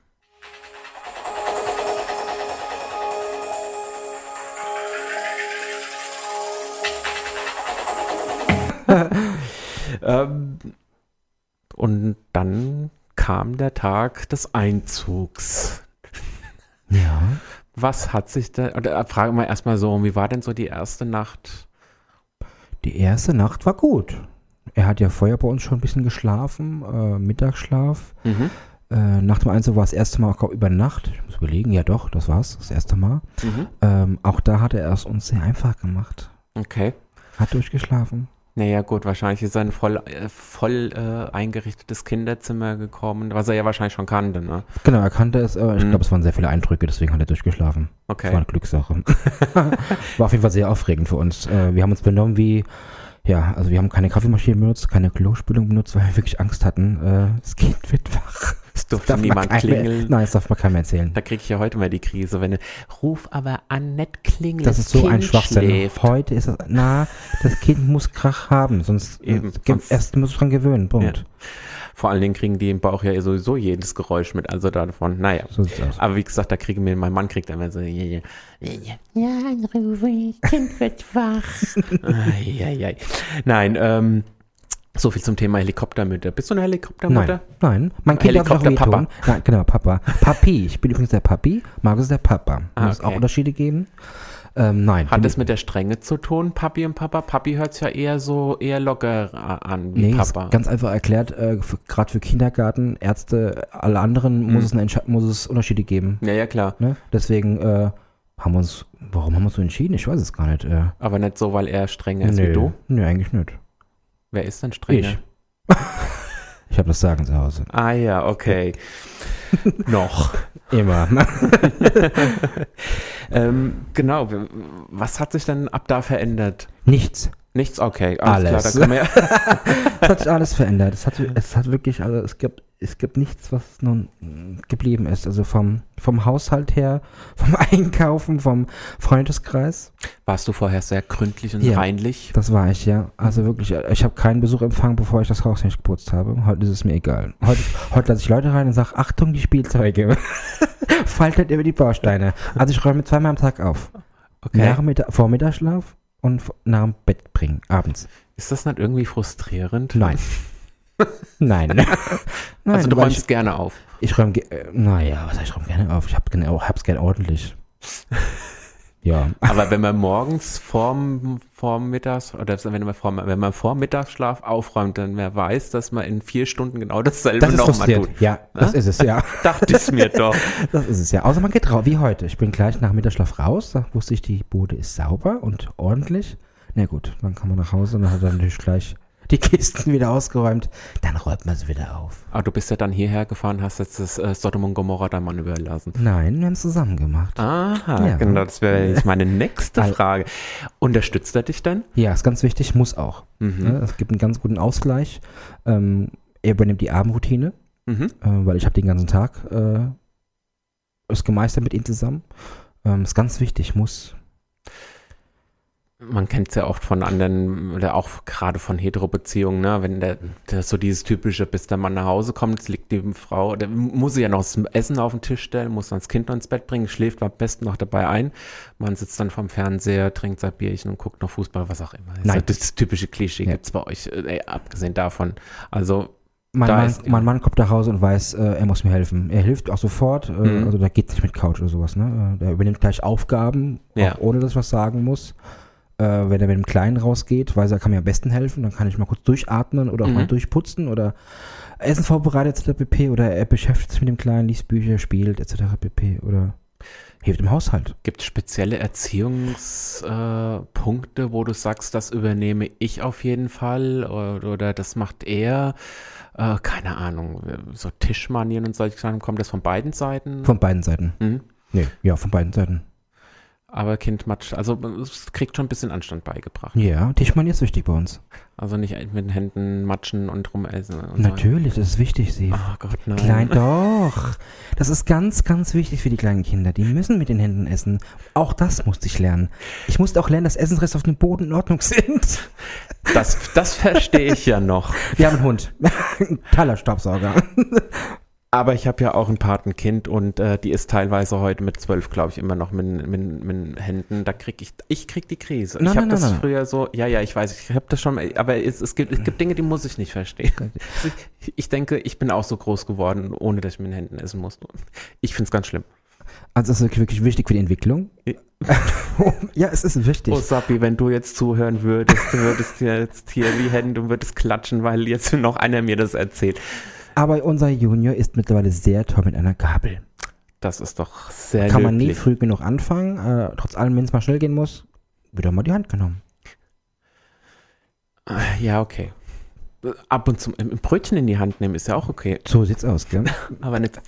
ähm, und dann kam der Tag des Einzugs. Ja. Was hat sich da, oder frage mal erstmal so, wie war denn so die erste Nacht? Die erste Nacht war gut. Er hat ja vorher bei uns schon ein bisschen geschlafen, äh, Mittagsschlaf. Mhm. Äh, nach dem Einzug war es das erste Mal auch über Nacht. Ich muss überlegen, ja doch, das war's, das erste Mal. Mhm. Ähm, auch da hat er es uns sehr einfach gemacht. Okay. Hat durchgeschlafen. Naja, gut, wahrscheinlich ist er in ein voll, äh, voll äh, eingerichtetes Kinderzimmer gekommen, was er ja wahrscheinlich schon kannte, ne? Genau, er kannte es, aber ich Mhm. glaube, es waren sehr viele Eindrücke, deswegen hat er durchgeschlafen. Das war Okay. eine Glückssache. war auf jeden Fall sehr aufregend für uns. Äh, wir haben uns benommen wie, ja, also wir haben keine Kaffeemaschine benutzt, keine Klospülung benutzt, weil wir wirklich Angst hatten, äh, das Kind wird wach. Es durfte niemand keinem- klingeln. Nein, das darf man keinem erzählen. Da kriege ich ja heute mal die Krise, wenn ruf aber an, nicht klingeln. Das ist so kind ein Schwachsinn. schläft. Heute ist es, na, das Kind muss Krach haben, sonst Eben, ge- sonst- erst muss es dran gewöhnen, Punkt. Vor allen Dingen kriegen die im Bauch ja sowieso jedes Geräusch mit, also davon, naja. So. Aber wie gesagt, da kriege mir, mein Mann kriegt immer so, ja, ja, ja, ja, Kind wird wach. Eieiei. Nein, ähm, so viel zum Thema Helikoptermütter. Bist du eine Helikoptermutter? Nein, nein, mein Kind darf auch Helikopter-Papa. wehtun. Nein, genau, Papa. Papi, ich bin übrigens der Papi, Markus ist der Papa. Ah, Muss es auch okay. Unterschiede geben? Ähm, nein. Hat das mit der Strenge zu tun, Papi und Papa? Papi hört es ja eher so, eher locker an wie Nee, Papa. ganz einfach erklärt, äh, gerade für Kindergarten, Ärzte, alle anderen muss, Mhm. es eine Entsche- muss es Unterschiede geben. ja, ja, klar. Ne? Deswegen äh, haben wir uns, warum haben wir uns so entschieden? Ich weiß es gar nicht. Äh, Aber nicht so, weil er strenger ist wie du. Nö, eigentlich nicht. Wer ist denn strenger? Ich. Ich habe das Sagen zu Hause. Ah ja, okay. Noch. Immer. ähm, genau. Was hat sich denn ab da verändert? Nichts. Nichts? Okay, alles, Alles. klar. Ja Es hat sich alles verändert. Es hat, es hat wirklich, also es gibt, es gibt nichts, was nun geblieben ist. Also vom, vom Haushalt her, vom Einkaufen, vom Freundeskreis. Warst du vorher sehr gründlich und Ja. reinlich? Das war ich, ja. Also wirklich, ich habe keinen Besuch empfangen, bevor ich das Haus nicht geputzt habe. Heute ist es mir egal. Heute, heute lasse ich Leute rein und sage, Achtung, die Spielzeuge. Faltet über die Bausteine. Also ich räume zweimal am Tag auf. Okay. Nach Mittag, vor Mittagsschlaf und nach dem Bett bringen, abends. Ist das nicht irgendwie frustrierend? Nein. Nein. Nein. Also du räumst ich, gerne auf. ich räume, äh, naja, was heißt, ich räume gerne auf. Ich hab gerne, hab's gerne ordentlich. Ja. Aber wenn man morgens vorm, vorm Mittags oder wenn man vorm, wenn man vor Mittagsschlaf aufräumt, dann wer weiß, dass man in vier Stunden genau dasselbe Das nochmal tut. Ja, das ist es, ja. Dachte ich mir doch. Das ist es ja. Außer man geht raus, wie heute. Ich bin gleich nach Mittagsschlaf raus, da wusste ich, die Bude ist sauber und ordentlich. Na gut, dann kann man nach Hause und dann hat er natürlich gleich die Kisten wieder ausgeräumt. Dann räumt man sie wieder auf. Aber du bist ja dann hierher gefahren, hast jetzt das äh, Sodom und Gomorra deinem Mann überlassen. Nein, wir haben es zusammen gemacht. Aha, Ja. genau, das wäre jetzt meine nächste Frage. Unterstützt er dich denn? Ja, ist ganz wichtig, muss auch. Mhm. Ne? Es gibt einen ganz guten Ausgleich. Ähm, er übernimmt die Abendroutine, Mhm. äh, weil ich habe den ganzen Tag äh, es gemeistert mit ihnen zusammen. Ähm, ist ganz wichtig, muss. Man kennt es ja oft von anderen, oder auch gerade von Hetero-Beziehungen, ne? wenn der, der so dieses typische, bis der Mann nach Hause kommt, liegt die Frau, der muss sie ja noch das Essen auf den Tisch stellen, muss dann das Kind noch ins Bett bringen, schläft am besten noch dabei ein. Man sitzt dann vom Fernseher, trinkt sein Bierchen und guckt noch Fußball, was auch immer. Das, ist Nein. das typische Klischee Ja. gibt's bei euch, äh, abgesehen davon. Also, Mein Mann, mein Mann kommt nach Hause und weiß, äh, er muss mir helfen. Er hilft auch sofort. Äh, Mhm. Also da geht nicht mit Couch oder sowas. Ne? Äh, Der übernimmt gleich Aufgaben, Ja. ohne dass ich was sagen muss. Äh, wenn er mit dem Kleinen rausgeht, weiß er, kann mir am besten helfen. Dann kann ich mal kurz durchatmen oder auch Mhm. mal durchputzen oder Essen vorbereitet etc. pp. Oder er beschäftigt sich mit dem Kleinen, liest Bücher, spielt etc. pp. Oder hilft im Haushalt. Gibt es spezielle Erziehungspunkte, äh, wo du sagst, das übernehme ich auf jeden Fall oder, oder das macht er? Äh, keine Ahnung, so Tischmanieren und solche Sachen, kommt das von beiden Seiten? Von beiden Seiten. Mhm. Nee, ja, von beiden Seiten. Aber Kind matscht, also es kriegt schon ein bisschen Anstand beigebracht. Ja, Tischmann ist wichtig bei uns. Also nicht mit den Händen matschen und rumessen. Und so. Natürlich, das ist wichtig, sie. Oh Gott, nein. Klein, doch. Das ist ganz, ganz wichtig für die kleinen Kinder. Die müssen mit den Händen essen. Auch das musste ich lernen. Ich musste auch lernen, dass Essensreste auf dem Boden in Ordnung sind. Das, das verstehe ich ja noch. Wir haben einen Hund. Ein toller Staubsauger. Aber ich habe ja auch ein Patenkind und äh, die ist teilweise heute mit zwölf, glaube ich, immer noch mit, mit, mit Händen. Da krieg ich, ich krieg die Krise. Nein, ich habe das nein, früher so, ja, ja, ich weiß, ich habe das schon, aber es, es, gibt, es gibt Dinge, die muss ich nicht verstehen. Also ich, ich denke, ich bin auch so groß geworden, ohne dass ich mit den Händen essen musste. Ich finde es ganz schlimm. Also das ist wirklich wichtig für die Entwicklung. ja, es ist wichtig. Oh, Sappi, wenn du jetzt zuhören würdest, du würdest jetzt hier die Hände und würdest klatschen, weil jetzt noch einer mir das erzählt. Aber unser Junior ist mittlerweile sehr toll mit einer Gabel. Das ist doch sehr Kann man nie löblich. früh genug anfangen. Äh, trotz allem, wenn es mal schnell gehen muss, wird auch mal die Hand genommen. Ja, okay. Ab und zu ein Brötchen in die Hand nehmen ist ja auch okay. So sieht's aus, gell? Aber nicht.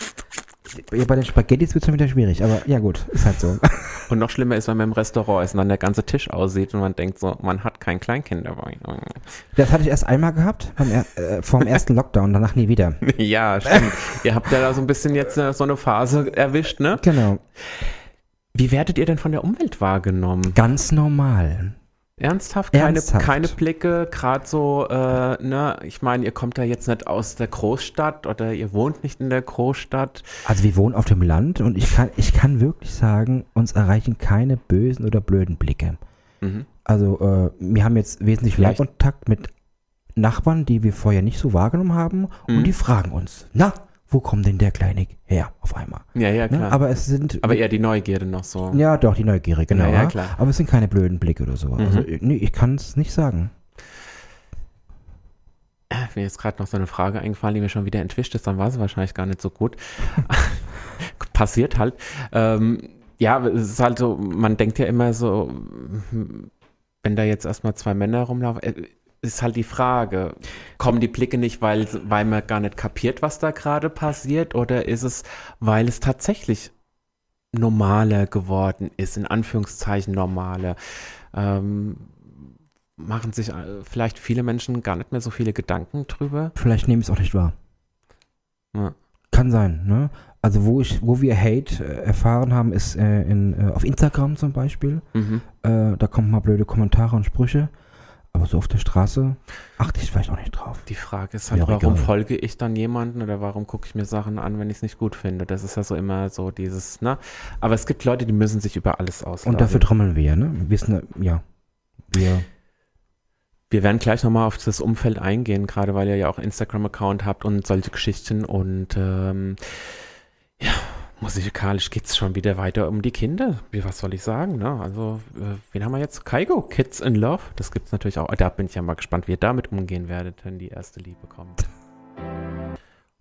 Ja, bei den Spaghettis wird es schon wieder schwierig, aber ja gut, ist halt so. Und noch schlimmer ist, wenn man im Restaurant ist und dann der ganze Tisch aussieht und man denkt so, man hat kein Kleinkind dabei. Das hatte ich erst einmal gehabt, er, äh, vor dem ersten Lockdown, danach nie wieder. Ja, stimmt. Ihr habt ja da so ein bisschen jetzt äh, so eine Phase erwischt, ne? Genau. Wie werdet ihr denn von der Umwelt wahrgenommen? Ganz normal. Ernsthaft? Keine, Ernsthaft. keine Blicke, gerade so, äh, ne? Ich meine, ihr kommt da jetzt nicht aus der Großstadt oder ihr wohnt nicht in der Großstadt. Also wir wohnen auf dem Land und ich kann, ich kann wirklich sagen, uns erreichen keine bösen oder blöden Blicke. Mhm. Also äh, wir haben jetzt wesentlich mehr Vielleicht- Kontakt mit Nachbarn, die wir vorher nicht so wahrgenommen haben Mhm. und die fragen uns, na, wo kommt denn der Kleine her auf einmal? Ja, ja, Ne? klar. Aber es sind, Aber eher die Neugierde noch so. ja doch, die Neugierde, genau. Ja, ja, klar. Aber es sind keine blöden Blicke oder so. Also Mhm. nee, ich kann es nicht sagen. Mir ist gerade noch so eine Frage eingefallen, die mir schon wieder entwischt ist, dann war sie wahrscheinlich gar nicht so gut. Passiert halt. Ähm, ja, es ist halt so, man denkt ja immer so, wenn da jetzt erstmal zwei Männer rumlaufen, äh, ist halt die Frage, kommen die Blicke nicht, weil, weil man gar nicht kapiert, was da gerade passiert, oder ist es, weil es tatsächlich normaler geworden ist, in Anführungszeichen normaler? Ähm, machen sich äh, vielleicht viele Menschen gar nicht mehr so viele Gedanken drüber. Vielleicht nehme ich es auch nicht wahr. Ja. Kann sein, ne? Also wo ich, wo wir Hate äh, erfahren haben, ist äh, in, äh, auf Instagram zum Beispiel. Mhm. Äh, da kommen mal blöde Kommentare und Sprüche. Aber so auf der Straße achte ich vielleicht auch nicht drauf. Die Frage ist halt, Ja, warum egal. folge ich dann jemanden oder warum gucke ich mir Sachen an, wenn ich es nicht gut finde? Das ist ja so immer so dieses, ne? Aber es gibt Leute, die müssen sich über alles auslassen. Und dafür trommeln wir, ne? Wir sind, ja. Wir, Wir werden gleich nochmal auf das Umfeld eingehen, gerade weil ihr ja auch Instagram-Account habt und solche Geschichten. Und ähm, ja, musikalisch geht es schon wieder weiter um die Kinder. Wie, was soll ich sagen? Ne? Also, äh, wen haben wir jetzt? Kaigo, Kids in Love. Das gibt es natürlich auch. Da bin ich ja mal gespannt, wie ihr damit umgehen werdet, wenn die erste Liebe kommt.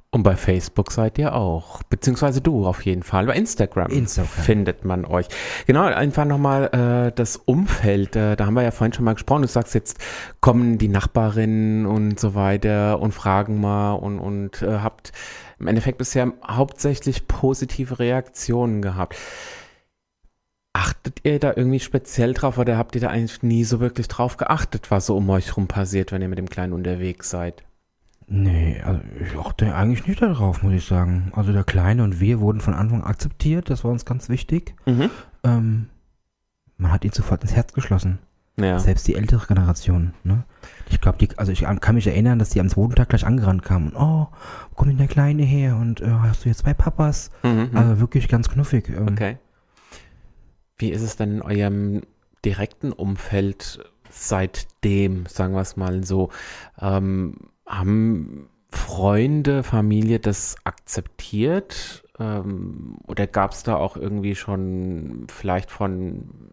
Und bei Facebook seid ihr auch. Beziehungsweise du auf jeden Fall. Bei Instagram, Instagram. findet man euch. Genau, einfach nochmal äh, das Umfeld. Äh, da haben wir ja vorhin schon mal gesprochen. Du sagst jetzt, kommen die Nachbarinnen und so weiter und fragen mal und, und äh, habt im Endeffekt bisher hauptsächlich positive Reaktionen gehabt. Achtet ihr da irgendwie speziell drauf oder habt ihr da eigentlich nie so wirklich drauf geachtet, was so um euch rum passiert, wenn ihr mit dem Kleinen unterwegs seid? Nee, also ich achte eigentlich nicht darauf, muss ich sagen. Also der Kleine und wir wurden von Anfang an akzeptiert, das war uns ganz wichtig. Mhm. Ähm, man hat ihn sofort ins Herz geschlossen. Ja. Selbst die ältere Generation. Ne? Ich glaube, die, also ich kann mich erinnern, dass die am zweiten Tag gleich angerannt kamen und oh, wo kommt denn der Kleine her? Und äh, hast du jetzt zwei Papas? Mhm. Also wirklich ganz knuffig. Ähm, Okay. Wie ist es denn in eurem direkten Umfeld seitdem, sagen wir es mal so? Ähm, haben Freunde, Familie das akzeptiert? Ähm, oder gab es da auch irgendwie schon vielleicht von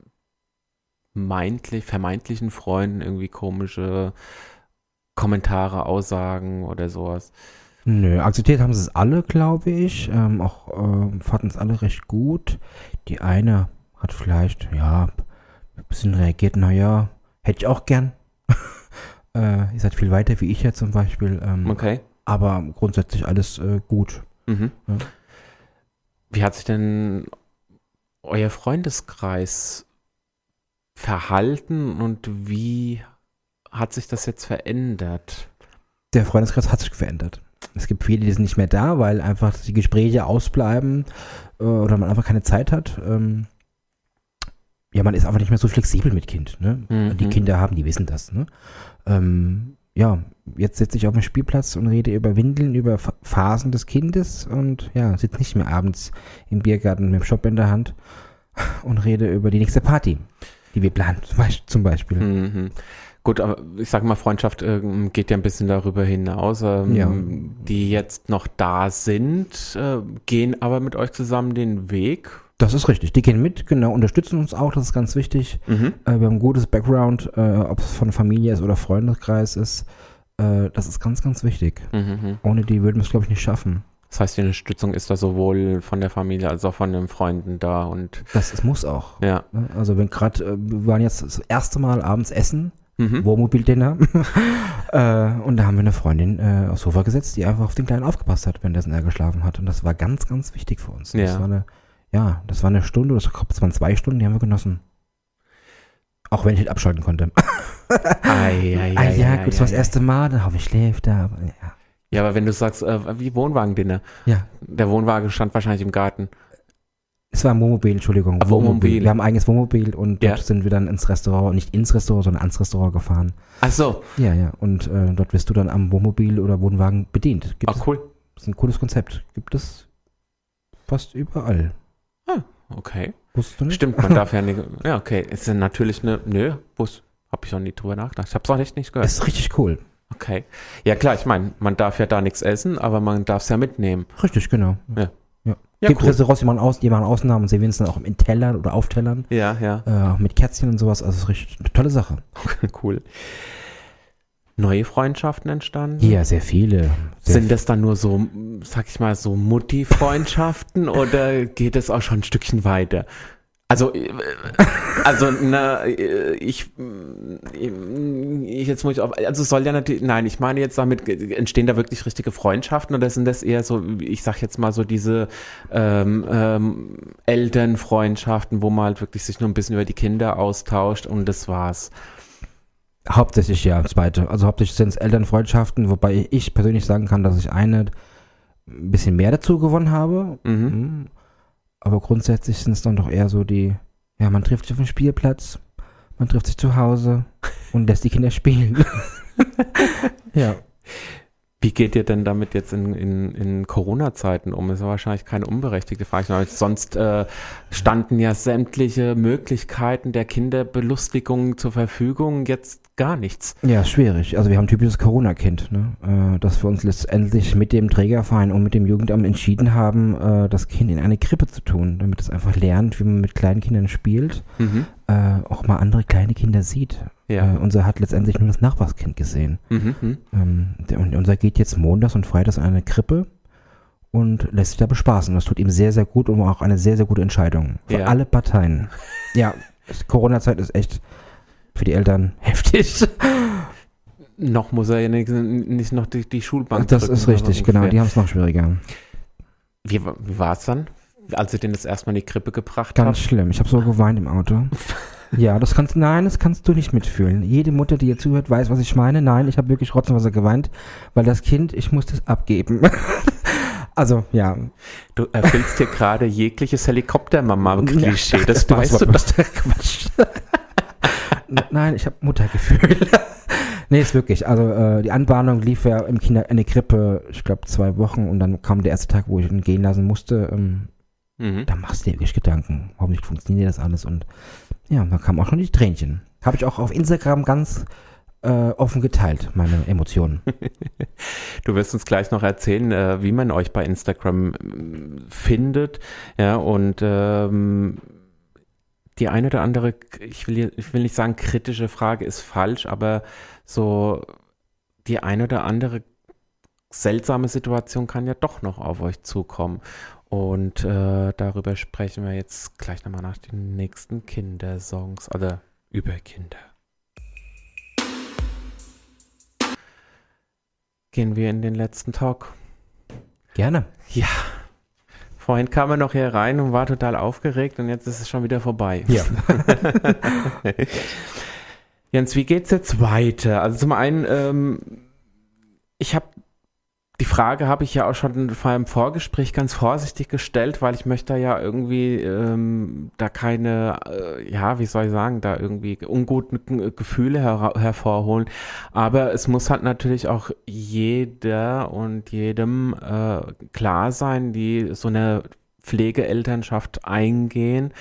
meintlich, vermeintlichen Freunden irgendwie komische Kommentare, Aussagen oder sowas? Nö, akzeptiert haben sie es alle, glaube ich. Ähm, auch ähm, fanden es alle recht gut. Die eine hat vielleicht, ja, ein bisschen reagiert, naja, hätte ich auch gern. äh, ihr seid viel weiter wie ich ja zum Beispiel. Ähm, Okay. Aber grundsätzlich alles äh, gut. Mhm. Ja. Wie hat sich denn euer Freundeskreis verhalten und wie hat sich das jetzt verändert? Der Freundeskreis hat sich verändert. Es gibt viele, die sind nicht mehr da, weil einfach die Gespräche ausbleiben äh, oder man einfach keine Zeit hat. Ähm, ja, man ist einfach nicht mehr so flexibel mit Kind. Ne? Mhm. Die Kinder haben, die wissen das. Ne? Ähm, ja, jetzt sitze ich auf dem Spielplatz und rede über Windeln, über Ph- Phasen des Kindes und ja, sitze nicht mehr abends im Biergarten mit dem Shop in der Hand und rede über die nächste Party, die wir planen, zum Beispiel. Mhm. Gut, aber ich sage mal, Freundschaft ähm, geht ja ein bisschen darüber hinaus. Ähm, Ja. Die jetzt noch da sind, äh, gehen aber mit euch zusammen den Weg. Das ist richtig. Die gehen mit, genau, unterstützen uns auch, das ist ganz wichtig. Mhm. Äh, wir haben ein gutes Background, äh, ob es von Familie ist oder Freundeskreis ist. Äh, das ist ganz, ganz wichtig. Mhm. Ohne die würden wir es, glaube ich, nicht schaffen. Das heißt, die Unterstützung ist da sowohl von der Familie als auch von den Freunden da und Das, das muss auch. ja. ne? Also wenn gerade, äh, wir waren jetzt das erste Mal abends essen, Mhm. Wohnmobil-Dinner. äh, und da haben wir eine Freundin äh, aufs Sofa gesetzt, die einfach auf den Kleinen aufgepasst hat, währenddessen er geschlafen hat. Und das war ganz, ganz wichtig für uns. Das Ja. war eine, ja, das war eine Stunde, das, das waren zwei Stunden, die haben wir genossen. Auch wenn ich nicht abschalten konnte. Ei, ei, ah ei, ja, ei, gut, das war das erste Mal, dann hoffe ich schläft da. Ja. Ja, aber wenn du sagst, äh, wie Wohnwagendinner, ja, der Wohnwagen stand wahrscheinlich im Garten. es war ein Wohnmobil, Entschuldigung. Ah, Wohnmobil. Wir haben ein eigenes Wohnmobil und Ja. dort sind wir dann ins Restaurant, nicht ins Restaurant, sondern ans Restaurant gefahren. Ach so, Ja, ja. Und äh, dort wirst du dann am Wohnmobil oder Wohnwagen bedient. Gibt ach es, cool. das ist ein cooles Konzept. Gibt es fast überall. Okay. Wusstest du nicht? Stimmt, man darf ja nicht. Ja, okay. Ist natürlich eine. Nö, Bus. Hab ich noch nie drüber nachgedacht. Ich hab's auch echt nicht gehört. Ist richtig cool. Okay. Ja, klar, ich meine, man darf ja da nichts essen, aber man darf es ja mitnehmen. Richtig, genau. Ja. ja. Ja, Gibt cool. Restaurants, die machen, aus, die machen Ausnahmen und servieren es dann auch in Tellern oder auf Tellern. Ja, ja. Äh, auch mit Kerzchen und sowas. Also ist richtig eine tolle Sache. cool. Neue Freundschaften entstanden? Ja, sehr viele. Sehr Sind das dann nur so, sag ich mal, so Mutti-Freundschaften oder geht es auch schon ein Stückchen weiter? Also, äh, also, na, äh, ich, äh, ich, jetzt muss ich auf, also soll ja natürlich, nein, ich meine jetzt damit, entstehen da wirklich richtige Freundschaften oder sind das eher so, ich sag jetzt mal so diese ähm, ähm, Elternfreundschaften, wo man halt wirklich sich nur ein bisschen über die Kinder austauscht und das war's. Hauptsächlich ja, zweite. Also hauptsächlich sind es Elternfreundschaften, wobei ich persönlich sagen kann, dass ich eine ein bisschen mehr dazu gewonnen habe. Mhm. Mhm. Aber grundsätzlich sind es dann doch eher so die, ja, man trifft sich auf dem Spielplatz, man trifft sich zu Hause und lässt die Kinder spielen. ja. Wie geht ihr denn damit jetzt in, in, in Corona-Zeiten um? Ist ja wahrscheinlich keine unberechtigte Frage. Sonst äh, standen ja sämtliche Möglichkeiten der Kinderbelustigung zur Verfügung, jetzt gar nichts. Ja, ist schwierig. Also wir haben ein typisches Corona-Kind, ne? äh, dass wir uns letztendlich mit dem Trägerverein und mit dem Jugendamt entschieden haben, äh, das Kind in eine Krippe zu tun, damit es einfach lernt, wie man mit kleinen Kindern spielt, Mhm. äh, auch mal andere kleine Kinder sieht. Ja. Äh, unser hat letztendlich nur das Nachbarskind gesehen. Mhm. mhm. Ähm, der, und unser geht jetzt montags und freitags in eine Krippe und lässt sich da bespaßen. Das tut ihm sehr, sehr gut und war auch eine sehr, sehr gute Entscheidung. Für Ja. alle Parteien. Ja, Corona-Zeit ist echt für die Eltern heftig. Noch muss er ja nicht, nicht noch die, die Schulbank das drücken, ist richtig, genau. Die haben es noch schwieriger. Wie, wie war es dann, als ihr den das erstmal in die Krippe gebracht Ganz habt? schlimm. Ich habe so geweint im Auto. Ja, das kannst nein, das kannst du nicht mitfühlen. Jede Mutter, die hier zuhört, weiß, was ich meine. Nein, ich habe wirklich Rotzenwasser geweint, weil das Kind, ich muss das abgeben. also, ja. Du erfüllst hier gerade jegliches Helikoptermama-Klischee, Ja, das du weißt du was- doch. Quatsch. Nein, ich habe Muttergefühl. nee, ist wirklich. Also äh, die Anbahnung lief ja im Kinder in der Krippe, ich glaube zwei Wochen und dann kam der erste Tag, wo ich ihn gehen lassen musste. Ähm, Mhm. da machst du dir wirklich Gedanken, hoffentlich funktioniert das alles und ja, da kamen auch schon die Tränchen. Habe ich auch auf Instagram ganz äh, offen geteilt, meine Emotionen. Du wirst uns gleich noch erzählen, äh, wie man euch bei Instagram ähm, findet. Ja, und ähm, die eine oder andere, ich will, ich will nicht sagen, kritische Frage ist falsch, aber so die eine oder andere seltsame Situation kann ja doch noch auf euch zukommen. Und äh, darüber sprechen wir jetzt gleich nochmal nach den nächsten Kindersongs, oder über Kinder. Gehen wir in den letzten Talk. Gerne. Ja. Vorhin kam er noch hier rein und war total aufgeregt und jetzt ist es schon wieder vorbei. Ja. Jens, wie geht's jetzt weiter? Also zum einen, ähm, ich habe Frage habe ich ja auch schon vor einem Vorgespräch ganz vorsichtig gestellt, weil ich möchte ja irgendwie ähm, da keine, äh, ja, wie soll ich sagen, da irgendwie ungute Gefühle her hervorholen. Aber es muss halt natürlich auch jeder und jedem äh, klar sein, die so eine Pflegeelternschaft eingehen,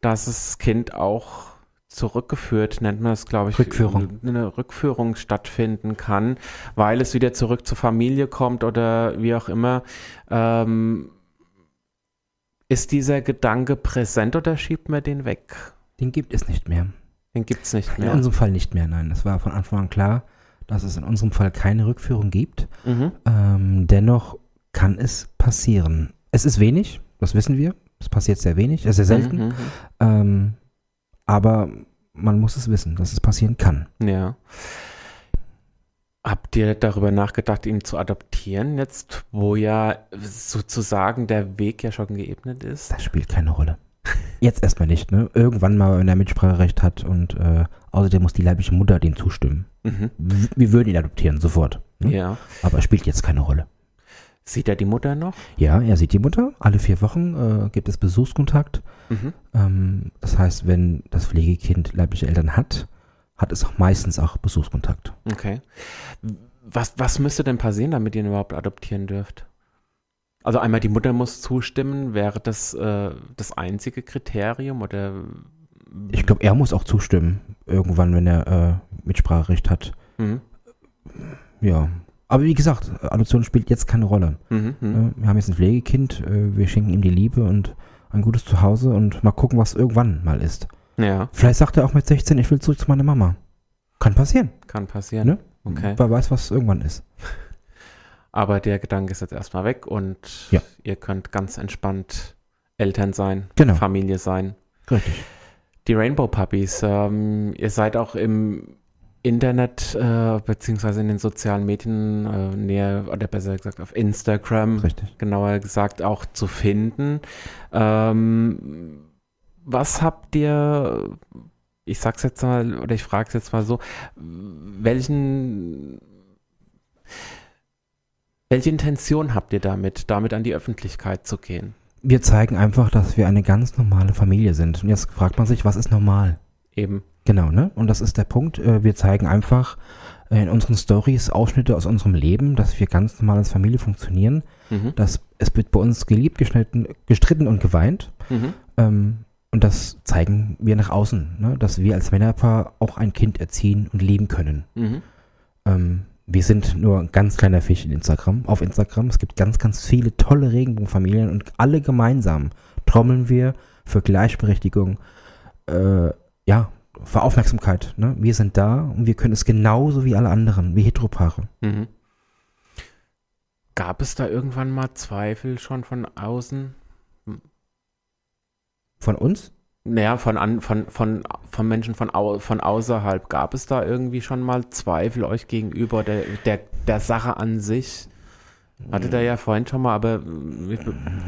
dass das Kind auch zurückgeführt, nennt man es, glaube ich, Rückführung. eine Rückführung stattfinden kann, weil es wieder zurück zur Familie kommt oder wie auch immer. Ähm, ist dieser Gedanke präsent oder schiebt man den weg? Den gibt es nicht mehr. Den gibt es nicht In mehr. unserem Fall nicht mehr, nein. Es war von Anfang an klar, dass es in unserem Fall keine Rückführung gibt. Mhm. Ähm, dennoch kann es passieren. Es ist wenig, das wissen wir. Es passiert sehr wenig, sehr selten. Mhm, mhm. Ähm, aber man muss es wissen, dass es passieren kann. Ja. Habt ihr darüber nachgedacht, ihn zu adoptieren, jetzt, wo ja sozusagen der Weg ja schon geebnet ist? Das spielt keine Rolle. Jetzt erstmal nicht, ne? Irgendwann mal, wenn er Mitspracherecht hat und äh, außerdem muss die leibliche Mutter dem zustimmen. Mhm. Wir würden ihn adoptieren, sofort. Ne? Ja. Aber es spielt jetzt keine Rolle. Sieht er die Mutter noch? Ja, er sieht die Mutter. Alle vier Wochen äh, gibt es Besuchskontakt. Mhm. Ähm, das heißt, wenn das Pflegekind leibliche Eltern hat, hat es auch meistens auch Besuchskontakt. Okay. Was, was müsste denn passieren, damit ihr ihn überhaupt adoptieren dürft? Also einmal die Mutter muss zustimmen, wäre das äh, das einzige Kriterium oder Ich glaube, er muss auch zustimmen, irgendwann, wenn er äh, Mitspracherecht hat. Mhm. Ja. Aber wie gesagt, Adoption spielt jetzt keine Rolle. Mhm. Mhm. Wir haben jetzt ein Pflegekind, äh, wir schenken ihm die Liebe und ein gutes Zuhause und mal gucken, was irgendwann mal ist. Ja, Vielleicht sagt er auch mit 16, ich will zurück zu meiner Mama. Kann passieren. kann passieren. Ne? Okay. Wer weiß, was irgendwann ist. Aber der Gedanke ist jetzt erstmal weg und Ja. ihr könnt ganz entspannt Eltern sein, Genau. Familie sein. Richtig. Die Rainbow Puppies, ähm, ihr seid auch im Internet äh, beziehungsweise in den sozialen Medien äh, näher oder besser gesagt auf Instagram, Richtig. genauer gesagt auch zu finden. Ähm, was habt ihr, ich sag's jetzt mal oder ich frage es jetzt mal so, welchen welche Intention habt ihr damit, damit an die Öffentlichkeit zu gehen? Wir zeigen einfach, dass wir eine ganz normale Familie sind. Und jetzt fragt man sich, was ist normal? Eben. Genau, ne? Und das ist der Punkt. Äh, Wir zeigen einfach äh, in unseren Stories Ausschnitte aus unserem Leben, dass wir ganz normal als Familie funktionieren. Mhm. Dass es wird bei uns geliebt, geschnitten, gestritten und geweint. Mhm. Ähm, und das zeigen wir nach außen, ne? dass wir als Männerpaar auch ein Kind erziehen und lieben können. Mhm. Ähm, wir sind nur ein ganz kleiner Fisch in Instagram, auf Instagram. Es gibt ganz, ganz viele tolle Regenbogenfamilien und alle gemeinsam trommeln wir für Gleichberechtigung, äh, ja, für Aufmerksamkeit. Ne? Wir sind da und wir können es genauso wie alle anderen, wie Heteropaare. Mhm. Gab es da irgendwann mal Zweifel schon von außen? Von uns? Naja, von, an, von, von, von Menschen von, au, von außerhalb. Gab es da irgendwie schon mal Zweifel euch gegenüber der, der, der Sache an sich? Hatte der ja vorhin schon mal, aber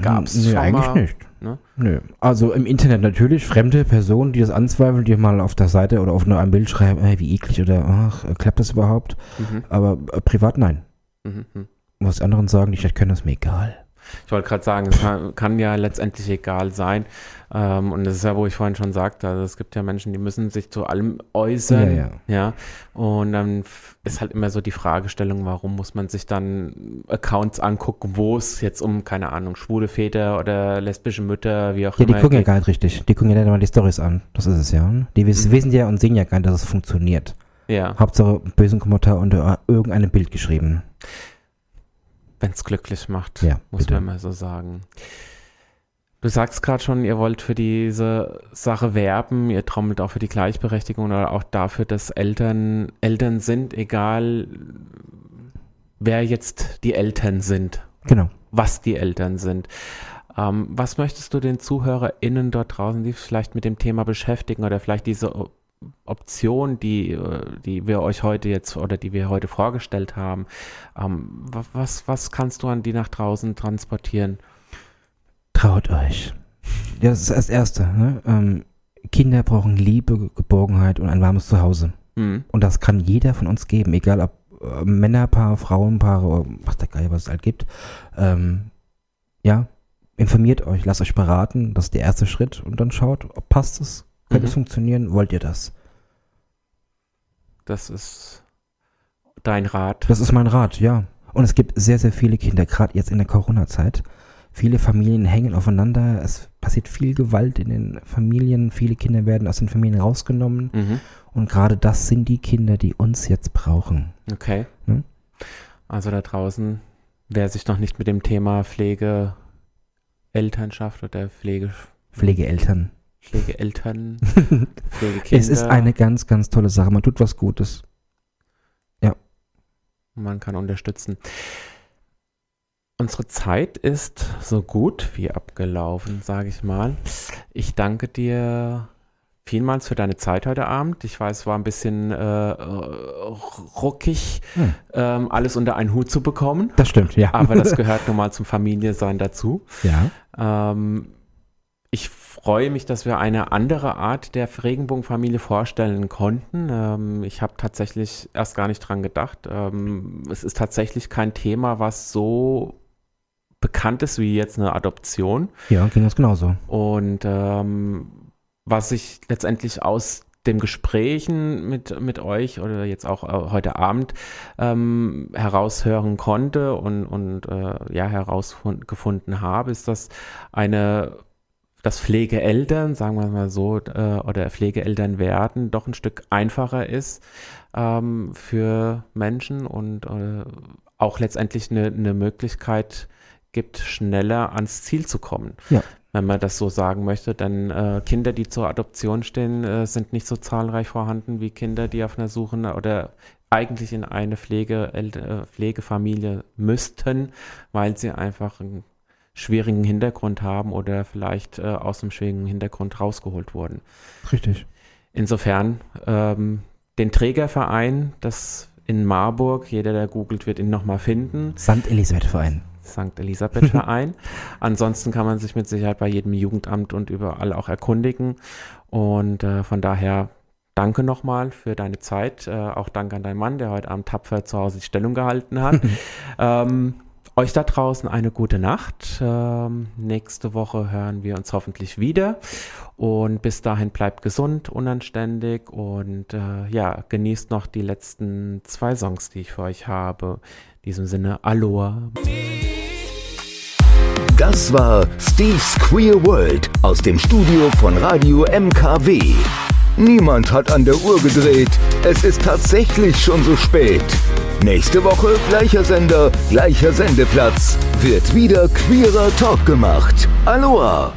gab es Nö, schon eigentlich mal? nicht. ne? Nö. Also im Internet natürlich, fremde Personen, die das anzweifeln, die mal auf der Seite oder auf nur einem Bild schreiben, ey, wie eklig oder ach, äh, klappt das überhaupt? Mhm. Aber äh, privat nein. Mhm. Was anderen sagen, ich nicht können, ist mir egal. Ich wollte gerade sagen, es kann, kann ja letztendlich egal sein. Ähm, und das ist ja, wo ich vorhin schon sagte, also es gibt ja Menschen, die müssen sich zu allem äußern. Ja, ja. Und dann ist halt immer so die Fragestellung, warum muss man sich dann Accounts angucken, wo es jetzt um, keine Ahnung, schwule Väter oder lesbische Mütter, wie auch Ja, die immer. gucken ja gar nicht richtig. Die gucken ja nicht mal die Stories an. Das ist es ja. Die wissen, Mhm. wissen ja und sehen ja gar nicht, dass es funktioniert. Ja, Hauptsache bösen Kommentar unter irgendeinem Bild geschrieben. Wenn es glücklich macht, Ja, muss bitte. man immer so sagen. Du sagst gerade schon, ihr wollt für diese Sache werben, ihr trommelt auch für die Gleichberechtigung oder auch dafür, dass Eltern Eltern sind, egal wer jetzt die Eltern sind, Genau. was die Eltern sind. Ähm, was möchtest du den ZuhörerInnen dort draußen, die vielleicht mit dem Thema beschäftigen oder vielleicht diese Option, die, äh, die wir euch heute jetzt oder die wir heute vorgestellt haben, ähm, wa- was, was kannst du an die nach draußen transportieren? Traut euch. Ja, das ist das Erste. Ne? Ähm, Kinder brauchen Liebe, Geborgenheit und ein warmes Zuhause. Hm. Und das kann jeder von uns geben, egal ob äh, Männerpaar, Frauenpaare oder was der Geil, was es halt gibt. Ähm, ja, informiert euch, lasst euch beraten, das ist der erste Schritt und dann schaut, ob passt es, könnte Mhm. es funktionieren, wollt ihr das? Das ist dein Rat. Das ist mein Rat, ja. Und es gibt sehr, sehr viele Kinder, gerade jetzt in der Corona-Zeit. Viele Familien hängen aufeinander, es passiert viel Gewalt in den Familien, viele Kinder werden aus den Familien rausgenommen Mhm. und gerade das sind die Kinder, die uns jetzt brauchen. Okay. Hm? Also da draußen, wer sich noch nicht mit dem Thema Pflege, Elternschaft oder Pflege, Pflegeeltern. Pflegeeltern, Pflegekinder, Es ist eine ganz, ganz tolle Sache. Man tut was Gutes. man kann unterstützen. Unsere Zeit ist so gut wie abgelaufen, sage ich mal. Ich danke dir vielmals für deine Zeit heute Abend. Ich weiß, es war ein bisschen äh, ruckig, Hm. ähm, alles unter einen Hut zu bekommen. Das stimmt, ja. Aber das gehört nun mal zum Familiensein dazu. ja. Ähm, ich freue mich, dass wir eine andere Art der Regenbogenfamilie vorstellen konnten. Ähm, ich habe tatsächlich erst gar nicht dran gedacht. Ähm, es ist tatsächlich kein Thema, was so bekannt ist wie jetzt eine Adoption. Ja, ging uns genauso. Und ähm, was ich letztendlich aus dem Gesprächen mit, mit euch oder jetzt auch äh, heute Abend ähm, heraushören konnte und, und äh, ja herausgefunden habe, ist, dass eine dass Pflegeeltern, sagen wir mal so, äh, oder Pflegeeltern werden doch ein Stück einfacher ist ähm, für Menschen und äh, auch letztendlich eine, eine Möglichkeit gibt, schneller ans Ziel zu kommen. Ja. Wenn man das so sagen möchte, denn äh, Kinder, die zur Adoption stehen, äh, sind nicht so zahlreich vorhanden wie Kinder, die auf einer Suche oder eigentlich in eine Pflege, äh, Pflegefamilie müssten, weil sie einfach einen schwierigen Hintergrund haben oder vielleicht äh, aus einem schwierigen Hintergrund rausgeholt wurden. Richtig. Insofern ähm, den Trägerverein, das in Marburg, jeder, der googelt, wird ihn nochmal finden. St. Elisabeth Verein. St. Elisabeth Verein. Ansonsten kann man sich mit Sicherheit bei jedem Jugendamt und überall auch erkundigen. Und äh, von daher danke nochmal für deine Zeit. Äh, auch danke an deinen Mann, der heute Abend tapfer zu Hause die Stellung gehalten hat. ähm, euch da draußen eine gute Nacht. Ähm, nächste Woche hören wir uns hoffentlich wieder. Und bis dahin bleibt gesund, unanständig und äh, ja, genießt noch die letzten zwei Songs, die ich für euch habe. In diesem Sinne, Aloha. Das war Steve's Queer World aus dem Studio von Radio MKW. Niemand hat an der Uhr gedreht. Es ist tatsächlich schon so spät. Nächste Woche gleicher Sender, gleicher Sendeplatz. Wird wieder queerer Talk gemacht. Aloha!